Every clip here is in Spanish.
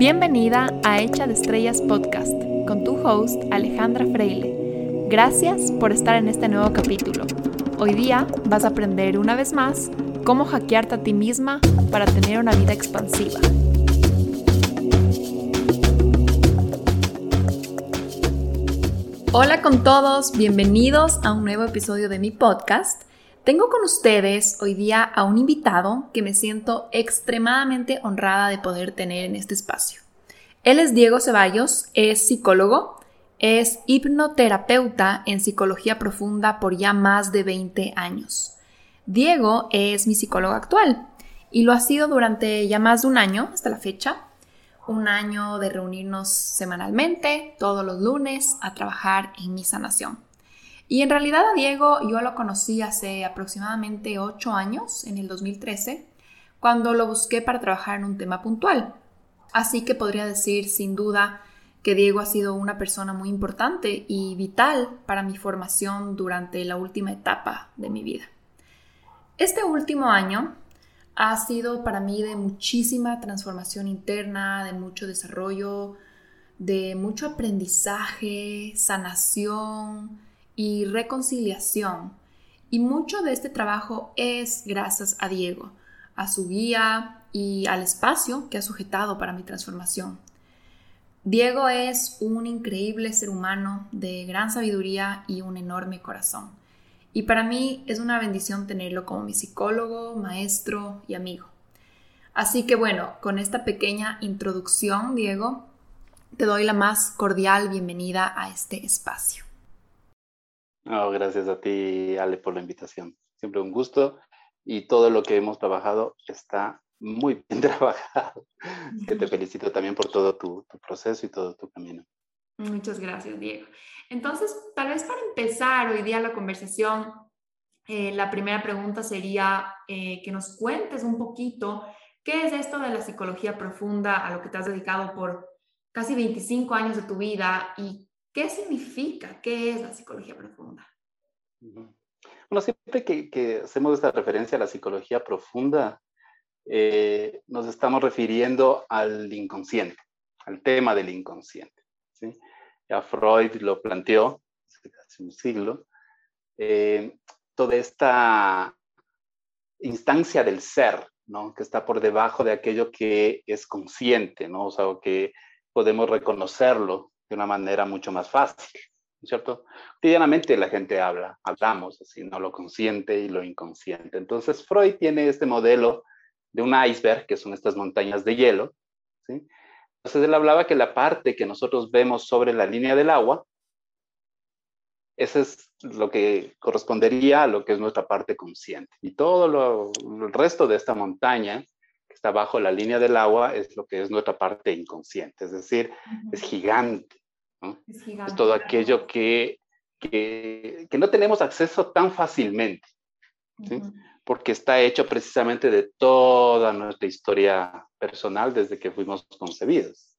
Bienvenida a Hecha de Estrellas Podcast con tu host Alejandra Freile. Gracias por estar en este nuevo capítulo. Hoy día vas a aprender una vez más cómo hackearte a ti misma para tener una vida expansiva. Hola con todos, bienvenidos a un nuevo episodio de mi podcast. Tengo con ustedes hoy día a un invitado que me siento extremadamente honrada de poder tener en este espacio. Él es Diego Ceballos, es psicólogo, es hipnoterapeuta en psicología profunda por ya más de 20 años. Diego es mi psicólogo actual y lo ha sido durante ya más de un año hasta la fecha. Un año de reunirnos semanalmente, todos los lunes, a trabajar en mi sanación. Y en realidad a Diego yo lo conocí hace aproximadamente 8 años, en el 2013, cuando lo busqué para trabajar en un tema puntual. Así que podría decir sin duda que Diego ha sido una persona muy importante y vital para mi formación durante la última etapa de mi vida. Este último año ha sido para mí de muchísima transformación interna, de mucho desarrollo, de mucho aprendizaje, sanación, y reconciliación. Y mucho de este trabajo es gracias a Diego, a su guía y al espacio que ha sujetado para mi transformación. Diego es un increíble ser humano de gran sabiduría y un enorme corazón. Y para mí es una bendición tenerlo como mi psicólogo, maestro y amigo. Así que bueno, con esta pequeña introducción, Diego, te doy la más cordial bienvenida a este espacio. No, gracias a ti, Ale, por la invitación. Siempre un gusto y todo lo que hemos trabajado está muy bien trabajado. Que te felicito también por todo tu, proceso y todo tu camino. Muchas gracias, Diego. Entonces, tal vez para empezar hoy día la conversación, eh, la primera pregunta sería eh, que nos cuentes un poquito qué es esto de la psicología profunda a lo que te has dedicado por casi 25 años de tu vida y ¿Qué significa? ¿Qué es la psicología profunda? Bueno, siempre que, hacemos esta referencia a la psicología profunda, eh, nos estamos refiriendo al inconsciente, al tema del inconsciente. ¿sí? Freud lo planteó hace un siglo. Eh, toda esta instancia del ser, ¿no? que está por debajo de aquello que es consciente, ¿no? o sea, que podemos reconocerlo de una manera mucho más fácil, ¿cierto? Cotidianamente la gente habla, hablamos así, ¿no? Lo consciente y lo inconsciente. Entonces Freud tiene este modelo de un iceberg, que son estas montañas de hielo, ¿sí? Entonces él hablaba que la parte que nosotros vemos sobre la línea del agua, ese es lo que correspondería a lo que es nuestra parte consciente. Y todo lo, el resto de esta montaña está bajo la línea del agua es lo que es nuestra parte inconsciente, es decir, es gigante, es, todo aquello que, que, no tenemos acceso tan fácilmente, porque está hecho precisamente de toda nuestra historia personal desde que fuimos concebidos.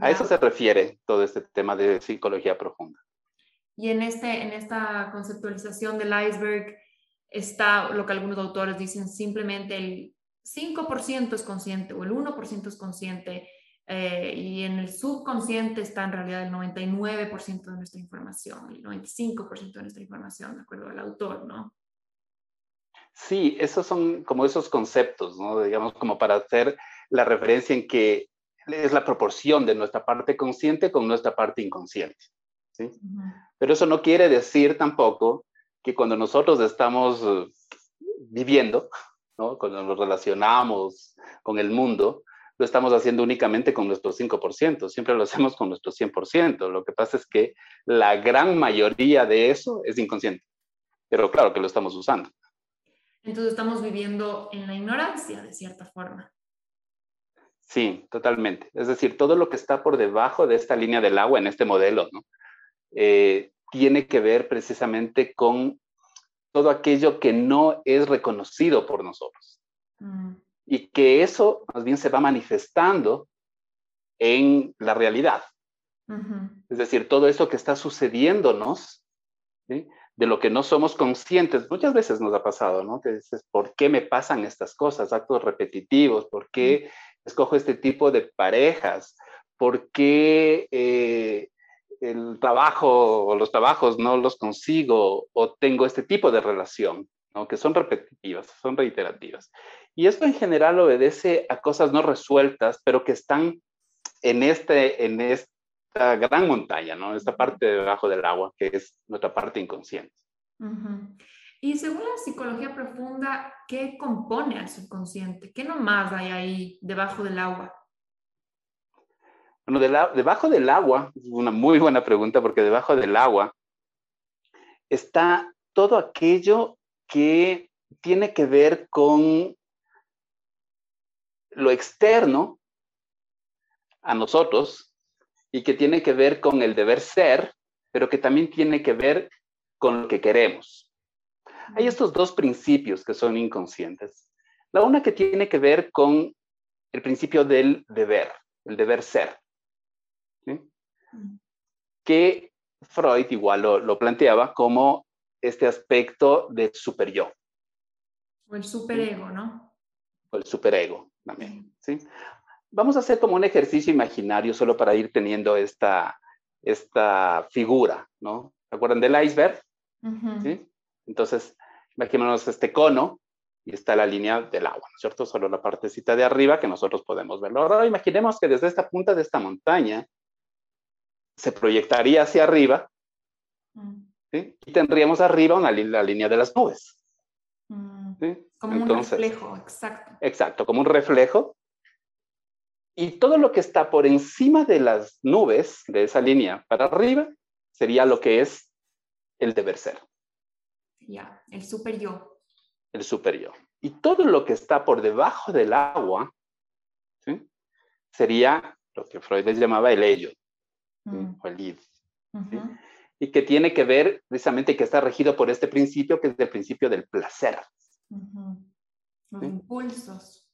A eso se refiere todo este tema de psicología profunda. Y en, este, en esta conceptualización del iceberg está lo que algunos autores dicen, simplemente el 5% es consciente o el 1% es consciente eh, y en el subconsciente está en realidad el 99% de nuestra información, el 95% de nuestra información, de acuerdo al autor, ¿no? Sí, esos son como esos conceptos, ¿no? Digamos, como para hacer la referencia en que es la proporción de nuestra parte consciente con nuestra parte inconsciente, ¿sí? Pero eso no quiere decir tampoco que cuando nosotros estamos eh, viviendo, ¿no? Cuando nos relacionamos con el mundo, lo estamos haciendo únicamente con nuestro 5%, siempre lo hacemos con nuestro 100%. Lo que pasa es que la gran mayoría de eso es inconsciente, pero claro que lo estamos usando. Entonces estamos viviendo en la ignorancia, de cierta forma. Sí, totalmente. Es decir, todo lo que está por debajo de esta línea del agua en este modelo, ¿no? Eh, tiene que ver precisamente con todo aquello que no es reconocido por nosotros. Mm y que eso más bien se va manifestando en la realidad. Es decir, todo eso que está sucediéndonos, de lo que no somos conscientes, muchas veces nos ha pasado, ¿no? Que dices, ¿por qué me pasan estas cosas, actos repetitivos? ¿Por qué escojo este tipo de parejas? ¿Por qué eh, el trabajo o los trabajos no los consigo o tengo este tipo de relación? ¿no? que son repetitivas, son reiterativas. Y esto en general obedece a cosas no resueltas, pero que están en, este, en esta gran montaña, ¿no? esta parte debajo del agua, que es nuestra parte inconsciente. Y según la psicología profunda, ¿qué compone al subconsciente? ¿Qué nomás hay ahí debajo del agua? Bueno, debajo del agua, es una muy buena pregunta porque debajo del agua está todo aquello que tiene que ver con lo externo a nosotros y que tiene que ver con el deber ser, pero que también tiene que ver con lo que queremos. Hay estos dos principios que son inconscientes. La una que tiene que ver con el principio del deber, el deber ser, que Freud igual lo, lo planteaba como este aspecto del super yo. O el superego, ¿no? O el superego también, ¿sí? Vamos a hacer como un ejercicio imaginario solo para ir teniendo esta, esta figura, ¿no? ¿Se acuerdan del iceberg? ¿Sí? Entonces, imaginémonos este cono y está la línea del agua, ¿no es cierto? Solo la partecita de arriba que nosotros podemos verlo. Ahora imaginemos que desde esta punta de esta montaña se proyectaría hacia arriba mm. Y tendríamos arriba una la línea de las nubes. Mm, como un reflejo, exacto. Exacto, como un reflejo. Y todo lo que está por encima de las nubes, de esa línea para arriba, sería lo que es el deber ser. Ya, el super yo. El super yo. Y todo lo que está por debajo del agua, sería lo que Freud les llamaba el ello, mm. o el id y que tiene que ver precisamente que está regido por este principio, que es el principio del placer. Los impulsos.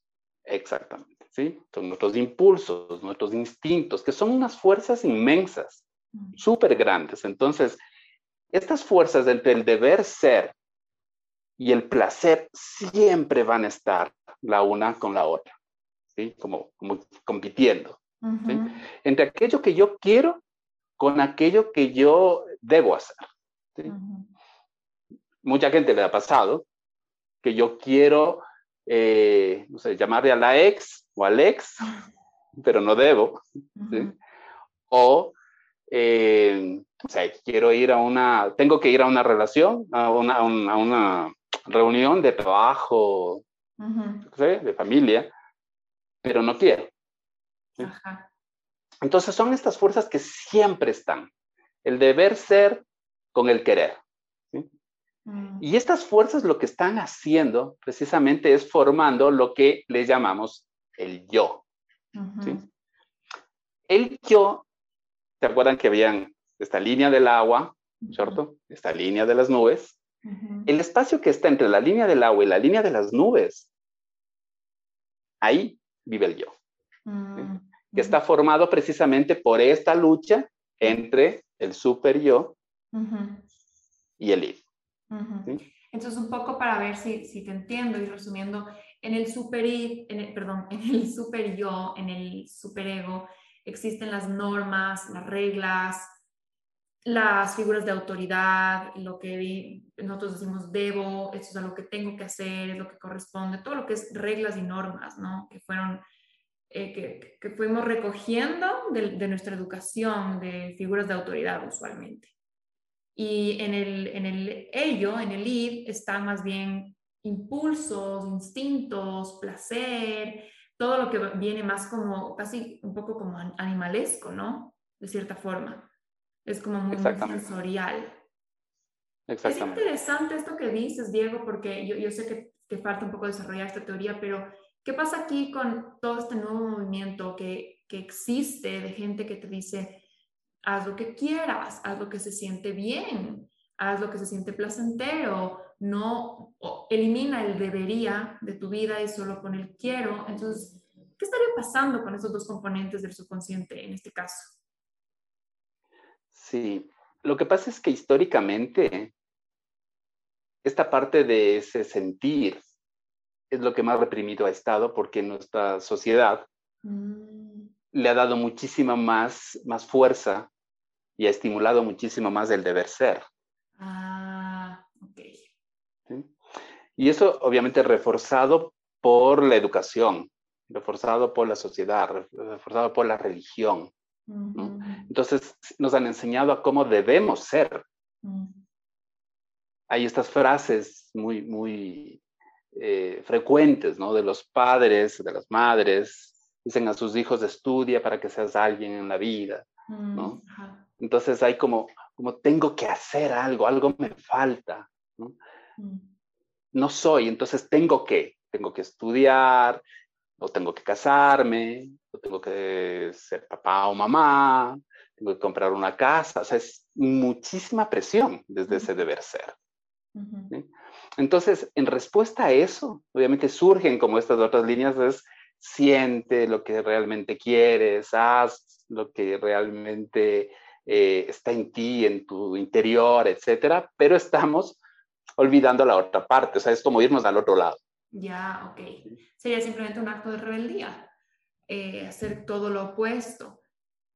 Exactamente, ¿sí? Son nuestros impulsos, nuestros instintos, que son unas fuerzas inmensas, súper grandes. Entonces, estas fuerzas entre el deber ser y el placer siempre van a estar la una con la otra, ¿sí? Como, como compitiendo. ¿Sí? Entre aquello que yo quiero con aquello que yo debo hacer. Mucha gente le ha pasado que yo quiero, eh, no sé, llamarle a la ex o al ex, pero no debo. O, eh, o sea, quiero ir a una, tengo que ir a una relación, a una, a una reunión de trabajo, de familia, pero no quiero. Entonces son estas fuerzas que siempre están el deber ser con el querer. Mm. Y estas fuerzas lo que están haciendo precisamente es formando lo que le llamamos el yo. El yo, ¿se acuerdan que habían esta línea del agua, ¿cierto? Esta línea de las nubes. El espacio que está entre la línea del agua y la línea de las nubes, ahí vive el yo. Mm. Que está formado precisamente por esta lucha entre el super yo y el id. Entonces, un poco para ver si, si, te entiendo y resumiendo, en el super id, en el, perdón, en el super yo, en el super ego, existen las normas, las reglas, las figuras de autoridad, lo que nosotros decimos debo, esto es lo que tengo que hacer, es lo que corresponde, todo lo que es reglas y normas, ¿no? Que fueron eh, que, fuimos recogiendo de, nuestra educación de figuras de autoridad usualmente. Y en el, en el ello, en el id, están más bien impulsos, instintos, placer, todo lo que viene más como, casi un poco como animalesco, ¿no? De cierta forma. Es como muy, sensorial. Es interesante esto que dices, Diego, porque yo, yo sé que, que falta un poco desarrollar esta teoría, pero ¿Qué pasa aquí con todo este nuevo movimiento que, que existe de gente que te dice, haz lo que quieras, haz lo que se siente bien, haz lo que se siente placentero, no elimina el debería de tu vida y solo con el quiero. Entonces, ¿qué estaría pasando con esos dos componentes del subconsciente en este caso? Sí, lo que pasa es que históricamente esta parte de ese sentir es lo que más reprimido ha estado porque nuestra sociedad mm. le ha dado muchísima más, más fuerza y ha estimulado muchísimo más el deber ser. Ah, ok. Y eso obviamente reforzado por la educación, reforzado por la sociedad, reforzado por la religión. Entonces nos han enseñado a cómo debemos ser. Mm. Hay estas frases muy, muy eh, frecuentes, ¿no? De los padres, de las madres, dicen a sus hijos, estudia para que seas alguien en la vida, ¿no? Mm, Entonces hay como, como tengo que hacer algo, algo me falta, ¿no? Mm. No soy, entonces tengo que, tengo que estudiar, o tengo que casarme, o tengo que ser papá o mamá, tengo que comprar una casa, o sea, es muchísima presión desde ese deber ser. Entonces, en respuesta a eso, obviamente surgen como estas otras líneas, es siente lo que realmente quieres, haz lo que realmente eh, está en ti, en tu interior, etcétera, pero estamos olvidando la otra parte, o sea, es como irnos al otro lado. Ya, ok. Sería simplemente un acto de rebeldía, eh, hacer todo lo opuesto.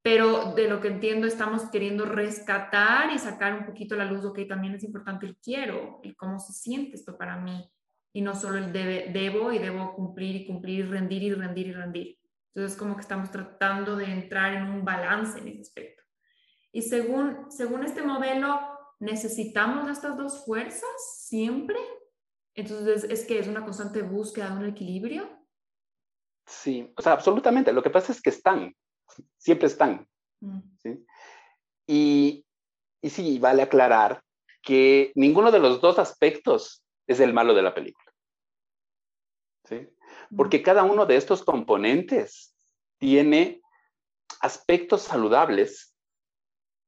Pero de lo que entiendo, estamos queriendo rescatar y sacar un poquito la luz, ok, también es importante el quiero, y cómo se siente esto para mí, y no solo el debo y debo cumplir y cumplir y rendir y rendir y rendir. Entonces, como que estamos tratando de entrar en un balance en ese aspecto. Y según, según este modelo, necesitamos estas dos fuerzas siempre entonces, ¿es que es una constante búsqueda de un equilibrio? Sí, o sea, absolutamente. Lo que pasa es que están, siempre están. Mm. ¿sí? Y, y sí, vale aclarar que ninguno de los dos aspectos es el malo de la película. ¿sí? Porque mm. cada uno de estos componentes tiene aspectos saludables,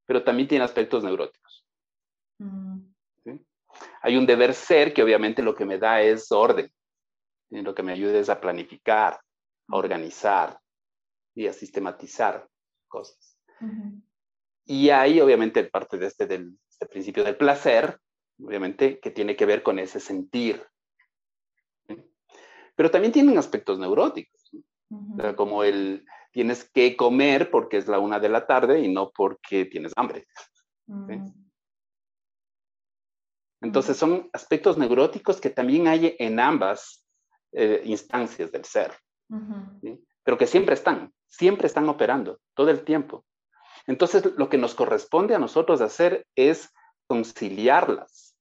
pero también tiene aspectos neuróticos. Mm hay un deber ser que obviamente lo que me da es orden, lo que me ayuda es a planificar, a organizar y a sistematizar cosas. Y hay obviamente parte de este, del, este principio del placer, obviamente, que tiene que ver con ese sentir. Pero también tienen aspectos neuróticos, como el tienes que comer porque es la una de la tarde y no porque tienes hambre. Entonces son aspectos neuróticos que también hay en ambas eh, instancias del ser, pero que siempre están, siempre están operando, todo el tiempo. Entonces lo que nos corresponde a nosotros hacer es conciliarlas,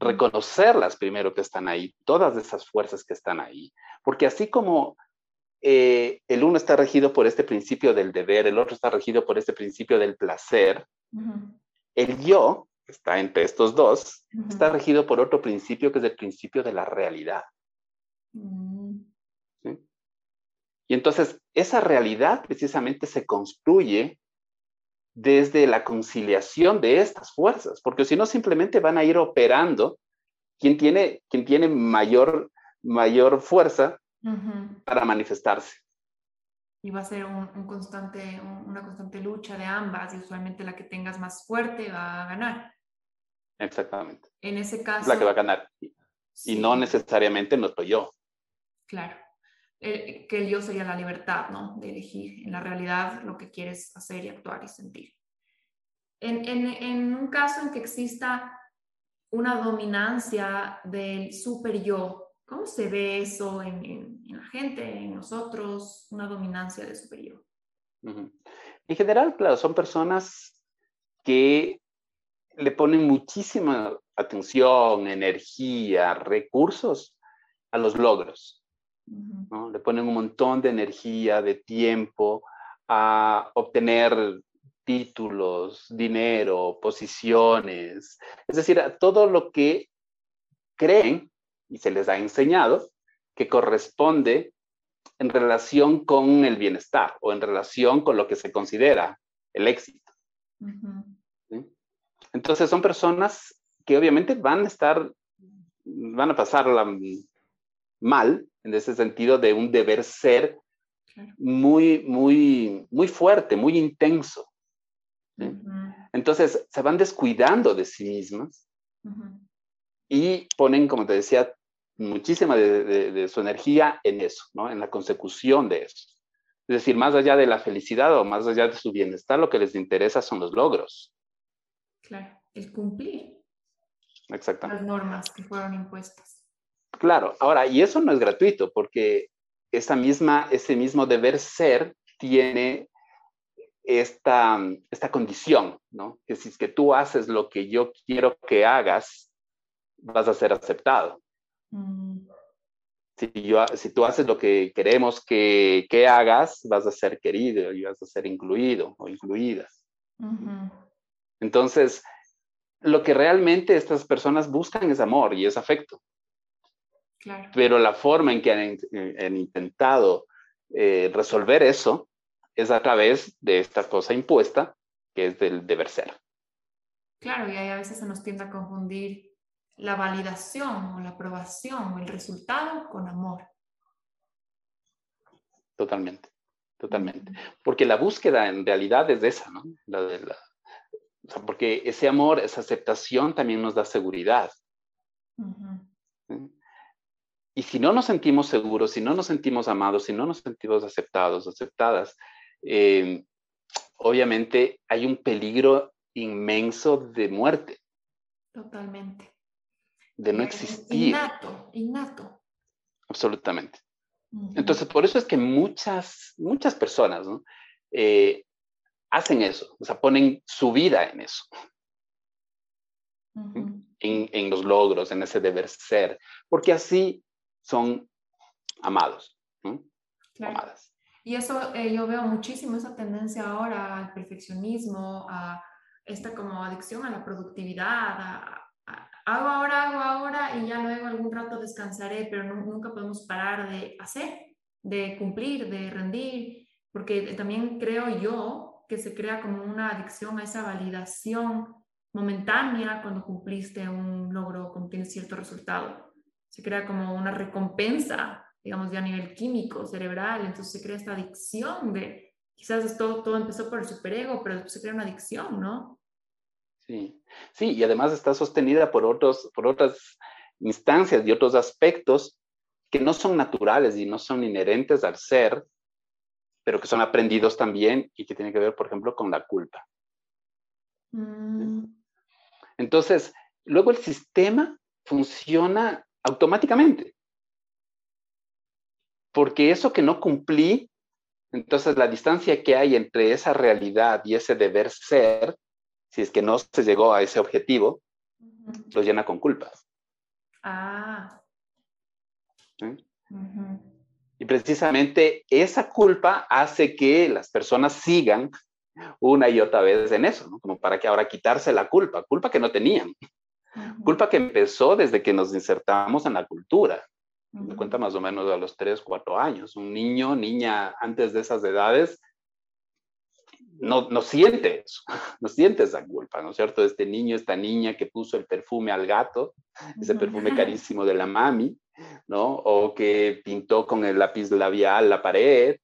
reconocerlas primero que están ahí, todas esas fuerzas que están ahí, porque así como eh, el uno está regido por este principio del deber, el otro está regido por este principio del placer, el yo está entre estos dos, está regido por otro principio que es el principio de la realidad. Mm. Y entonces esa realidad precisamente se construye desde la conciliación de estas fuerzas, porque si no simplemente van a ir operando quien tiene, quien tiene mayor, mayor fuerza para manifestarse y va a ser un, constante, una constante lucha de ambas y usualmente la que tengas más fuerte va a ganar. Exactamente. En ese caso... La que va a ganar. Y no necesariamente no estoy yo. Claro. Que el yo sería la libertad, ¿no? De elegir en la realidad lo que quieres hacer y actuar y sentir. En, un caso en que exista una dominancia del super yo, ¿cómo se ve eso en, en, la gente, en nosotros, una dominancia del super yo? En general, claro, son personas que le ponen muchísima atención, energía, recursos a los logros. ¿No? Le ponen un montón de energía, de tiempo a obtener títulos, dinero, posiciones, es decir, a todo lo que creen y se les ha enseñado que corresponde en relación con el bienestar o en relación con lo que se considera el éxito. Entonces son personas que obviamente van a estar, van a pasarla mal en ese sentido de un deber ser muy, muy, muy fuerte, muy intenso. Entonces se van descuidando de sí mismas y ponen, como te decía, muchísima de, su energía en eso, ¿no? En la consecución de eso. Es decir, más allá de la felicidad o más allá de su bienestar, lo que les interesa son los logros. Claro, el cumplir. Exactamente. Las normas que fueron impuestas. Claro, ahora, y eso no es gratuito, porque esa misma, ese mismo deber ser tiene esta, esta condición, ¿no? Que si es que tú haces lo que yo quiero que hagas, vas a ser aceptado. Mm. Si, yo, si tú haces lo que queremos que, que, hagas, vas a ser querido y vas a ser incluido o incluidas. Entonces, lo que realmente estas personas buscan es amor y es afecto. Claro. Pero la forma en que han, intentado eh, resolver eso es a través de esta cosa impuesta, que es del deber ser. Claro, y ahí a veces se nos tiende a confundir la validación o la aprobación o el resultado con amor. Totalmente, totalmente. Porque la búsqueda en realidad es esa, ¿no? La de la, porque ese amor, esa aceptación también nos da seguridad. Y si no nos sentimos seguros, si no nos sentimos amados, si no nos sentimos aceptados, aceptadas, eh, obviamente hay un peligro inmenso de muerte. Totalmente. De no existir. Innato, innato. Absolutamente. Entonces, por eso es que muchas, muchas personas eh, hacen eso, o sea, ponen su vida en eso, en, los logros, en ese deber ser, porque así son amados, amadas. Y eso eh, yo veo muchísimo esa tendencia ahora al perfeccionismo, a esta como adicción a la productividad, a, hago ahora, hago ahora y ya luego algún rato descansaré, pero nunca podemos parar de hacer, de cumplir, de rendir, porque también creo yo que se crea como una adicción a esa validación momentánea cuando cumpliste un logro, cuando tienes cierto resultado. Se crea como una recompensa digamos, ya a nivel químico, cerebral, entonces se crea esta adicción de, quizás todo, todo empezó por el superego, pero después se crea una adicción, ¿no? Sí, sí, y además está sostenida por, otros, por otras instancias y otros aspectos que no son naturales y no son inherentes al ser, pero que son aprendidos también y que tienen que ver, por ejemplo, con la culpa. Mm. Entonces, luego el sistema funciona automáticamente porque eso que no cumplí, entonces la distancia que hay entre esa realidad y ese deber ser, si es que no se llegó a ese objetivo, lo llena con culpas. Ah. Y precisamente esa culpa hace que las personas sigan una y otra vez en eso, ¿no? Como para que ahora quitarse la culpa, culpa que no tenían, culpa que empezó desde que nos insertamos en la cultura. Me cuenta más o menos a los 3, 4 años. Un niño, niña, antes de esas edades, no, no siente eso, no siente esa culpa, ¿no es cierto? Este niño, esta niña que puso el perfume al gato, ese perfume carísimo de la mami, ¿no? O que pintó con el lápiz labial la pared,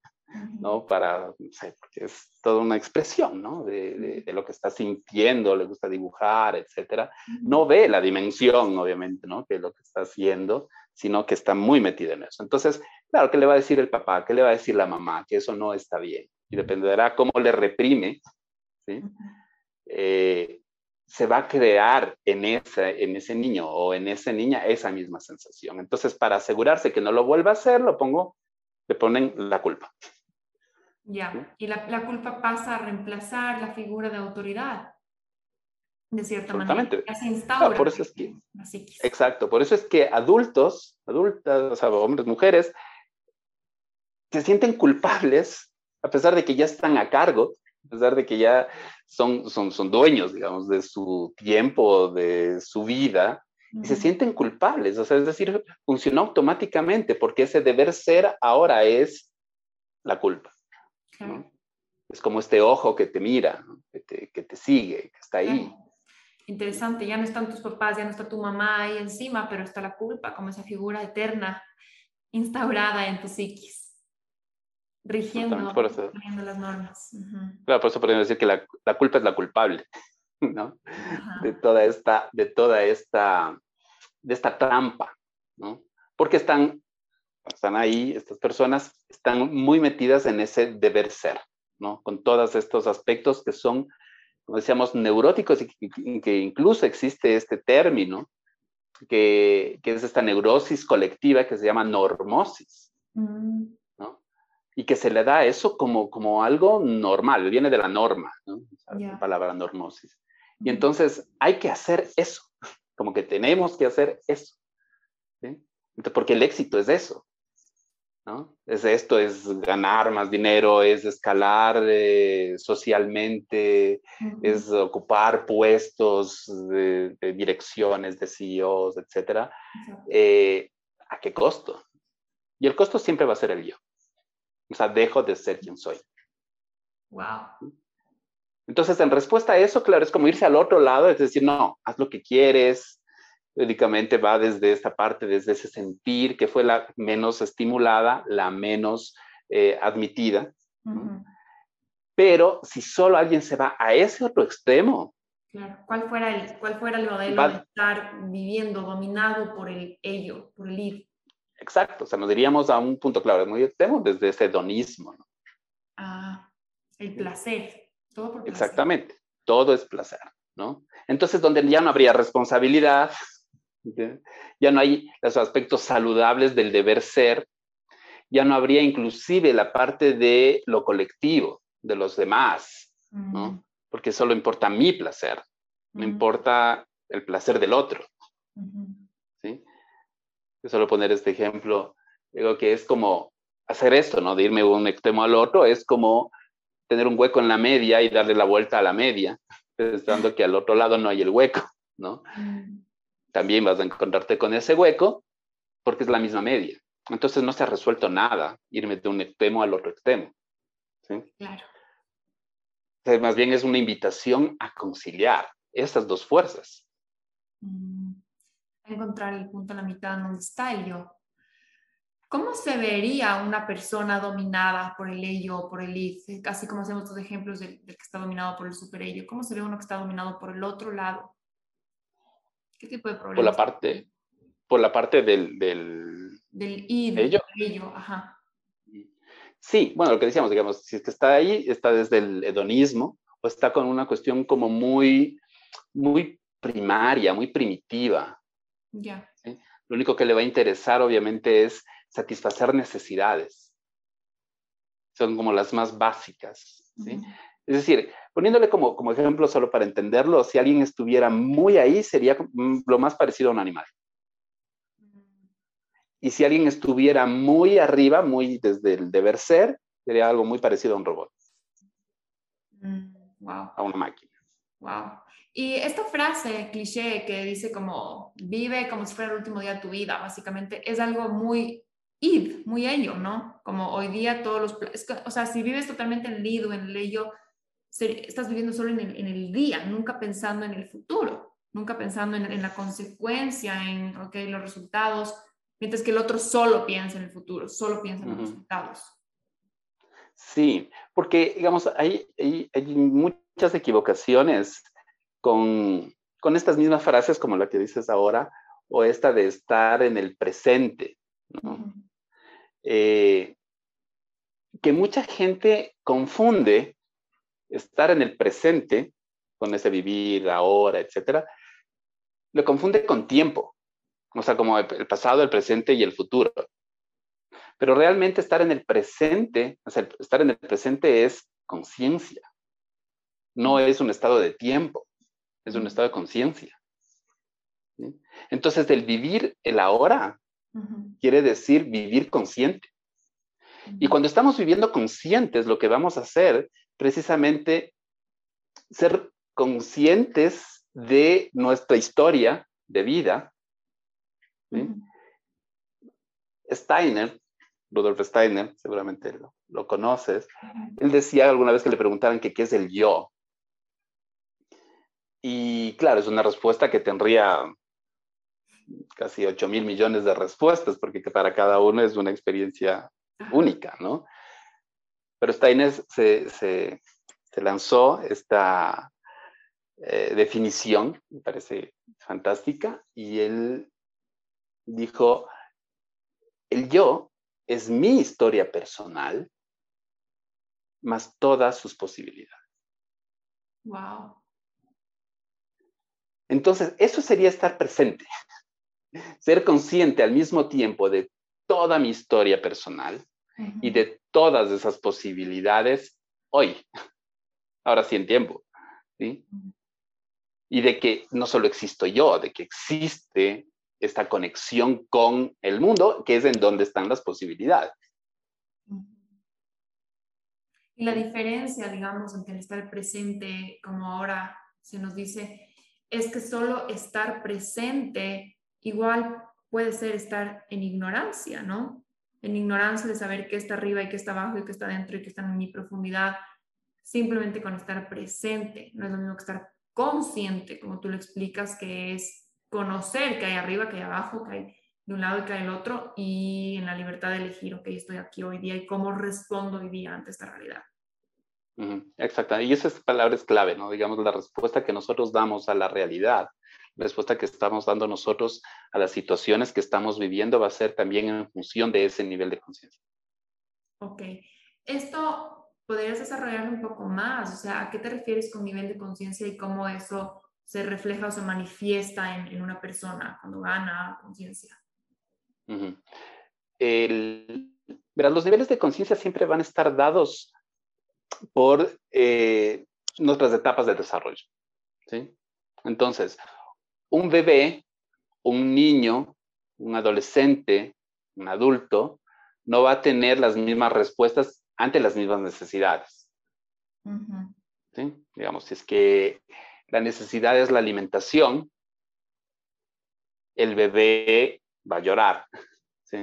¿no? Para, no sé, porque es toda una expresión, ¿no? De, de, lo que está sintiendo, le gusta dibujar, etcétera. No ve la dimensión, obviamente, ¿no? Que lo que está haciendo, sino que está muy metido en eso. Entonces, claro, ¿qué le va a decir el papá? ¿Qué le va a decir la mamá? Que eso no está bien. Y dependerá cómo le reprime, ¿sí? Eh, se va a crear en ese, en ese niño o en esa niña esa misma sensación. Entonces, para asegurarse que no lo vuelva a hacer, lo pongo, le ponen la culpa. Ya, y la, la, culpa pasa a reemplazar la figura de autoridad de cierta manera. Se instaura. por eso es que, exacto, por eso es que adultos, adultas, o sea, hombres, mujeres, se sienten culpables a pesar de que ya están a cargo, a pesar de que ya son, son, son dueños, digamos, de su tiempo, de su vida, y se sienten culpables, o sea, es decir, funcionó automáticamente porque ese deber ser ahora es la culpa. Es como este ojo que te mira, que, te, que, te, sigue, que está ahí. Interesante, ya no están tus papás, ya no está tu mamá ahí encima, pero está la culpa como esa figura eterna instaurada en tu psiquis, rigiendo, las normas. Claro, por eso podemos decir que la, la, culpa es la culpable, ¿no? De toda esta, de toda esta, de esta trampa, ¿no? Porque están están ahí, estas personas están muy metidas en ese deber ser, ¿no? Con todos estos aspectos que son, como decíamos, neuróticos y que, incluso existe este término, que, es esta neurosis colectiva que se llama normosis, mm. ¿no? Y que se le da eso como, como algo normal, viene de la norma, ¿no? La palabra normosis. Y entonces hay que hacer eso, como que tenemos que hacer eso. Porque el éxito es eso. ¿No? Es esto, es ganar más dinero, es escalar eh, socialmente, es ocupar puestos de, direcciones, de CEOs, etc. Eh, ¿A qué costo? Y el costo siempre va a ser el yo. O sea, dejo de ser quien soy. Wow. Entonces, en respuesta a eso, claro, es como irse al otro lado, es decir, no, haz lo que quieres. Lógicamente va desde esta parte, desde ese sentir que fue la menos estimulada, la menos eh, admitida. Pero si solo alguien se va a ese otro extremo. Claro, ¿cuál fuera el, cuál fuera el modelo de estar viviendo dominado por el ello, por el id? Exacto, o sea, nos diríamos a un punto claro, muy extremo, desde ese hedonismo. ¿no? Ah, el placer. Exactamente, todo es placer, ¿no? Entonces, donde ya no habría responsabilidad, ya no hay los aspectos saludables del deber ser, ya no habría inclusive la parte de lo colectivo, de los demás, ¿no? Mm. Porque solo importa mi placer, no mm. importa el placer del otro, ¿sí? Yo solo poner este ejemplo, digo que es como hacer esto, ¿no? De irme de un extremo al otro, es como tener un hueco en la media y darle la vuelta a la media, pensando que al otro lado no hay el hueco, ¿no? También vas a encontrarte con ese hueco porque es la misma media. Entonces no se ha resuelto nada irme de un extremo al otro extremo. ¿sí? Claro. más bien es una invitación a conciliar esas dos fuerzas. Mm. Encontrar el punto en la mitad donde está el yo. ¿Cómo se vería una persona dominada por el ello o por el id? Así como hacemos los ejemplos del, que está dominado por el super ello. ¿Cómo se ve uno que está dominado por el otro lado? ¿Qué tipo de problemas? Por la parte, por la parte del... Del, del id, ello. ello, ajá. Sí, bueno, lo que decíamos, digamos, si es que está ahí, está desde el hedonismo o está con una cuestión como muy, muy primaria, muy primitiva. Ya. Lo único que le va a interesar, obviamente, es satisfacer necesidades. Son como las más básicas. ¿sí? Es decir, poniéndole como, como ejemplo solo para entenderlo, si alguien estuviera muy ahí, sería lo más parecido a un animal. Y si alguien estuviera muy arriba, muy desde el deber ser, sería algo muy parecido a un robot. Mm, wow. A una máquina. Wow. Y esta frase cliché que dice como vive como si fuera el último día de tu vida, básicamente es algo muy id, muy ello, ¿no? Como hoy día todos los, o sea, si vives totalmente en el id o en el ello, estás viviendo solo en el, día, nunca pensando en el futuro, nunca pensando en, la consecuencia, en, ok, los resultados, mientras que el otro solo piensa en el futuro, solo piensa en los resultados. Sí, porque, digamos, hay, hay, hay muchas equivocaciones con, con estas mismas frases como la que dices ahora, o esta de estar en el presente, ¿no? Eh, que mucha gente confunde estar en el presente, con ese vivir ahora, etcétera, lo confunde con tiempo, o sea, como el pasado, el presente y el futuro. Pero realmente estar en el presente, o sea, estar en el presente es conciencia, no es un estado de tiempo, es un estado de conciencia. Entonces, el vivir el ahora quiere decir vivir consciente. Y cuando estamos viviendo conscientes, lo que vamos a hacer precisamente ser conscientes de nuestra historia de vida. Steiner, Rudolf Steiner, seguramente lo, lo, conoces, él decía alguna vez que le preguntaran que qué es el yo. Y claro, es una respuesta que tendría casi 8 mil millones de respuestas, porque para cada uno es una experiencia única, ¿no? Pero Steiner se, se, lanzó esta eh, definición, me parece fantástica, y él dijo, el yo es mi historia personal más todas sus posibilidades. Wow. Entonces, eso sería estar presente, ser consciente al mismo tiempo de toda mi historia personal y de todas esas posibilidades hoy, ahora sí en tiempo, ¿sí? Y de que no solo existo yo, de que existe esta conexión con el mundo, que es en donde están las posibilidades. Y la diferencia, digamos, entre estar presente, como ahora se nos dice, es que solo estar presente igual puede ser estar en ignorancia, ¿no? En ignorancia de saber qué está arriba y qué está abajo y qué está dentro y qué está en mi profundidad, simplemente con estar presente. No es lo mismo que estar consciente, como tú lo explicas, que es conocer que hay arriba, que hay abajo, que hay de un lado y que hay del otro, y en la libertad de elegir, ok, estoy aquí hoy día y cómo respondo hoy día ante esta realidad. Exacto, y esa palabra clave, ¿no? Digamos, la respuesta que nosotros damos a la realidad, respuesta que estamos dando nosotros a las situaciones que estamos viviendo va a ser también en función de ese nivel de conciencia. Ok, esto podrías desarrollar un poco más, o sea, ¿a qué te refieres con nivel de conciencia y cómo eso se refleja o se manifiesta en, una persona cuando gana conciencia? verás, los niveles de conciencia siempre van a estar dados por eh, nuestras etapas de desarrollo. ¿sí? Entonces, un bebé, un niño, un adolescente, un adulto, no va a tener las mismas respuestas ante las mismas necesidades. ¿sí? Digamos, si es que la necesidad es la alimentación, el bebé va a llorar. ¿sí?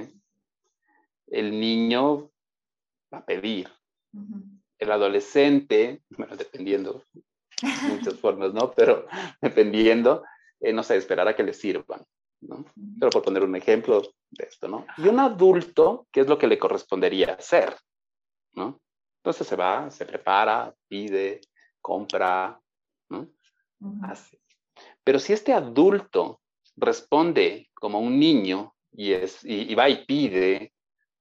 El niño va a pedir el adolescente, bueno, dependiendo, muchas formas, ¿no? Pero dependiendo, eh, no sé, esperar a que le sirvan, ¿no? Pero por poner un ejemplo de esto, ¿no? Y un adulto, ¿qué es lo que le correspondería hacer? ¿No? Entonces se va, se prepara, pide, compra, ¿no? Hace. Pero si este adulto responde como un niño y, es, y, y va y pide,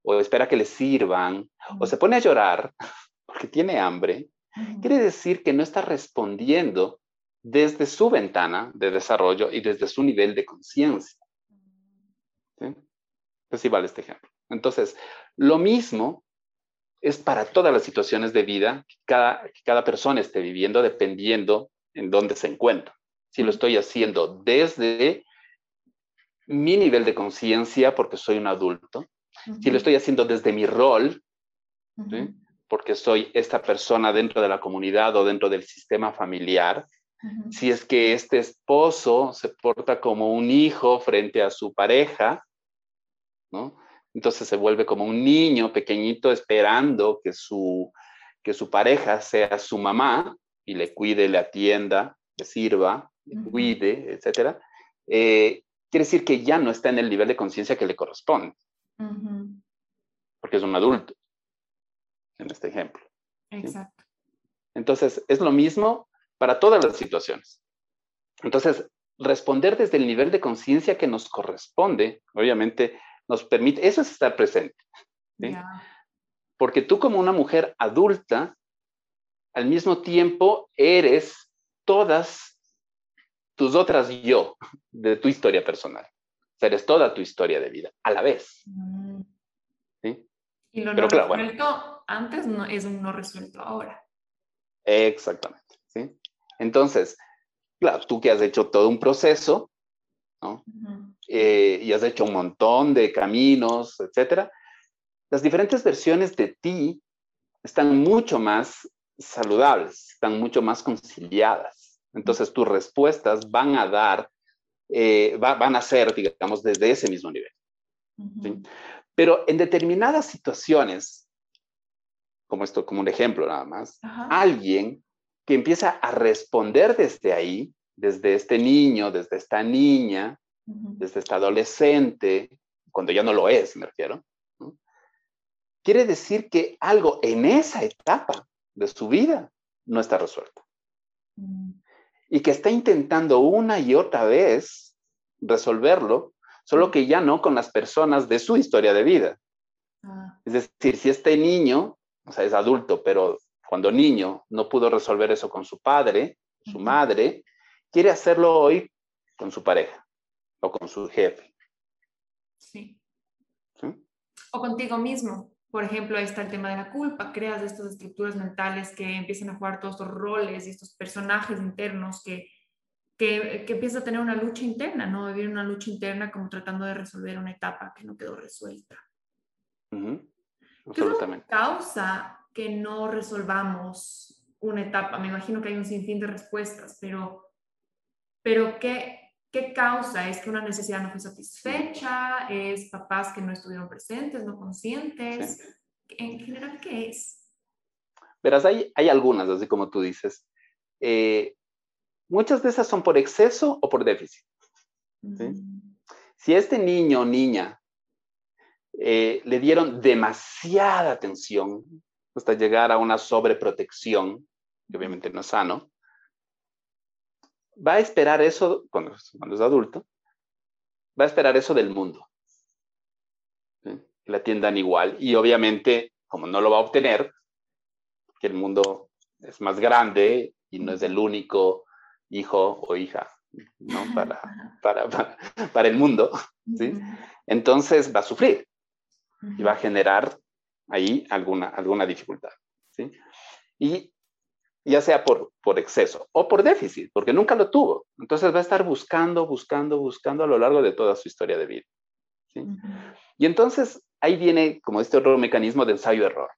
o espera que le sirvan, o se pone a llorar, porque tiene hambre, quiere decir que no está respondiendo desde su ventana de desarrollo y desde su nivel de conciencia. ¿Sí? Así vale este ejemplo. Entonces, lo mismo es para todas las situaciones de vida que cada, que cada persona esté viviendo dependiendo en dónde se encuentra. Si lo estoy haciendo desde mi nivel de conciencia porque soy un adulto, si lo estoy haciendo desde mi rol, ¿sí? porque soy esta persona dentro de la comunidad o dentro del sistema familiar, si es que este esposo se porta como un hijo frente a su pareja, ¿no? Entonces se vuelve como un niño pequeñito esperando que su, que su pareja sea su mamá y le cuide, le atienda, le sirva, le cuide, etc. Eh, quiere decir que ya no está en el nivel de conciencia que le corresponde, porque es un adulto en este ejemplo. Exacto. Entonces, es lo mismo para todas las situaciones. Entonces, responder desde el nivel de conciencia que nos corresponde, obviamente, nos permite, eso es estar presente. Porque tú como una mujer adulta, al mismo tiempo eres todas tus otras yo de tu historia personal. O sea, eres toda tu historia de vida a la vez. Mm. ¿Sí? Y lo Pero, claro, bueno, antes no, es un no resuelto ahora. Exactamente. Entonces, claro, tú que has hecho todo un proceso, ¿no? Eh, y has hecho un montón de caminos, etcétera, las diferentes versiones de ti están mucho más saludables, están mucho más conciliadas. Entonces, tus respuestas van a dar, eh, van a ser, digamos, desde ese mismo nivel. ¿sí? Pero en determinadas situaciones, como esto, como un ejemplo nada más, alguien que empieza a responder desde ahí, desde este niño, desde esta niña, desde esta adolescente, cuando ya no lo es, me refiero, quiere decir que algo en esa etapa de su vida no está resuelto. Mm. Y que está intentando una y otra vez resolverlo solo que ya no con las personas de su historia de vida. Ah. Es decir, si este niño, o sea, es adulto, pero cuando niño no pudo resolver eso con su padre, su madre, quiere hacerlo hoy con su pareja o con su jefe. Sí. O contigo mismo. Por ejemplo, ahí está el tema de la culpa. Creas estas estructuras mentales que empiezan a jugar todos estos roles y estos personajes internos que, que, que empieza a tener una lucha interna, ¿no? Vivir una lucha interna como tratando de resolver una etapa que no quedó resuelta. Absolutamente. ¿Qué causa que no resolvamos una etapa? Me imagino que hay un sinfín de respuestas, pero, pero ¿qué, ¿qué causa? ¿Es que una necesidad no fue satisfecha? ¿Es papás que no estuvieron presentes, no conscientes? En general, ¿qué es? Verás, hay, hay algunas, así como tú dices. Eh, muchas de esas son por exceso o por déficit. Si este niño o niña eh, le dieron demasiada atención hasta llegar a una sobreprotección, que obviamente no es sano, va a esperar eso, cuando, cuando es adulto, va a esperar eso del mundo. ¿sí? La atiendan igual. Y obviamente, como no lo va a obtener, que el mundo es más grande y no es el único hijo o hija ¿no? para, para, para, para el mundo, ¿sí? entonces va a sufrir y va a generar ahí alguna, alguna dificultad. ¿sí? Y ya sea por, por exceso o por déficit, porque nunca lo tuvo. Entonces va a estar buscando, buscando, buscando a lo largo de toda su historia de vida. ¿sí? Y entonces ahí viene como este otro mecanismo de ensayo-error.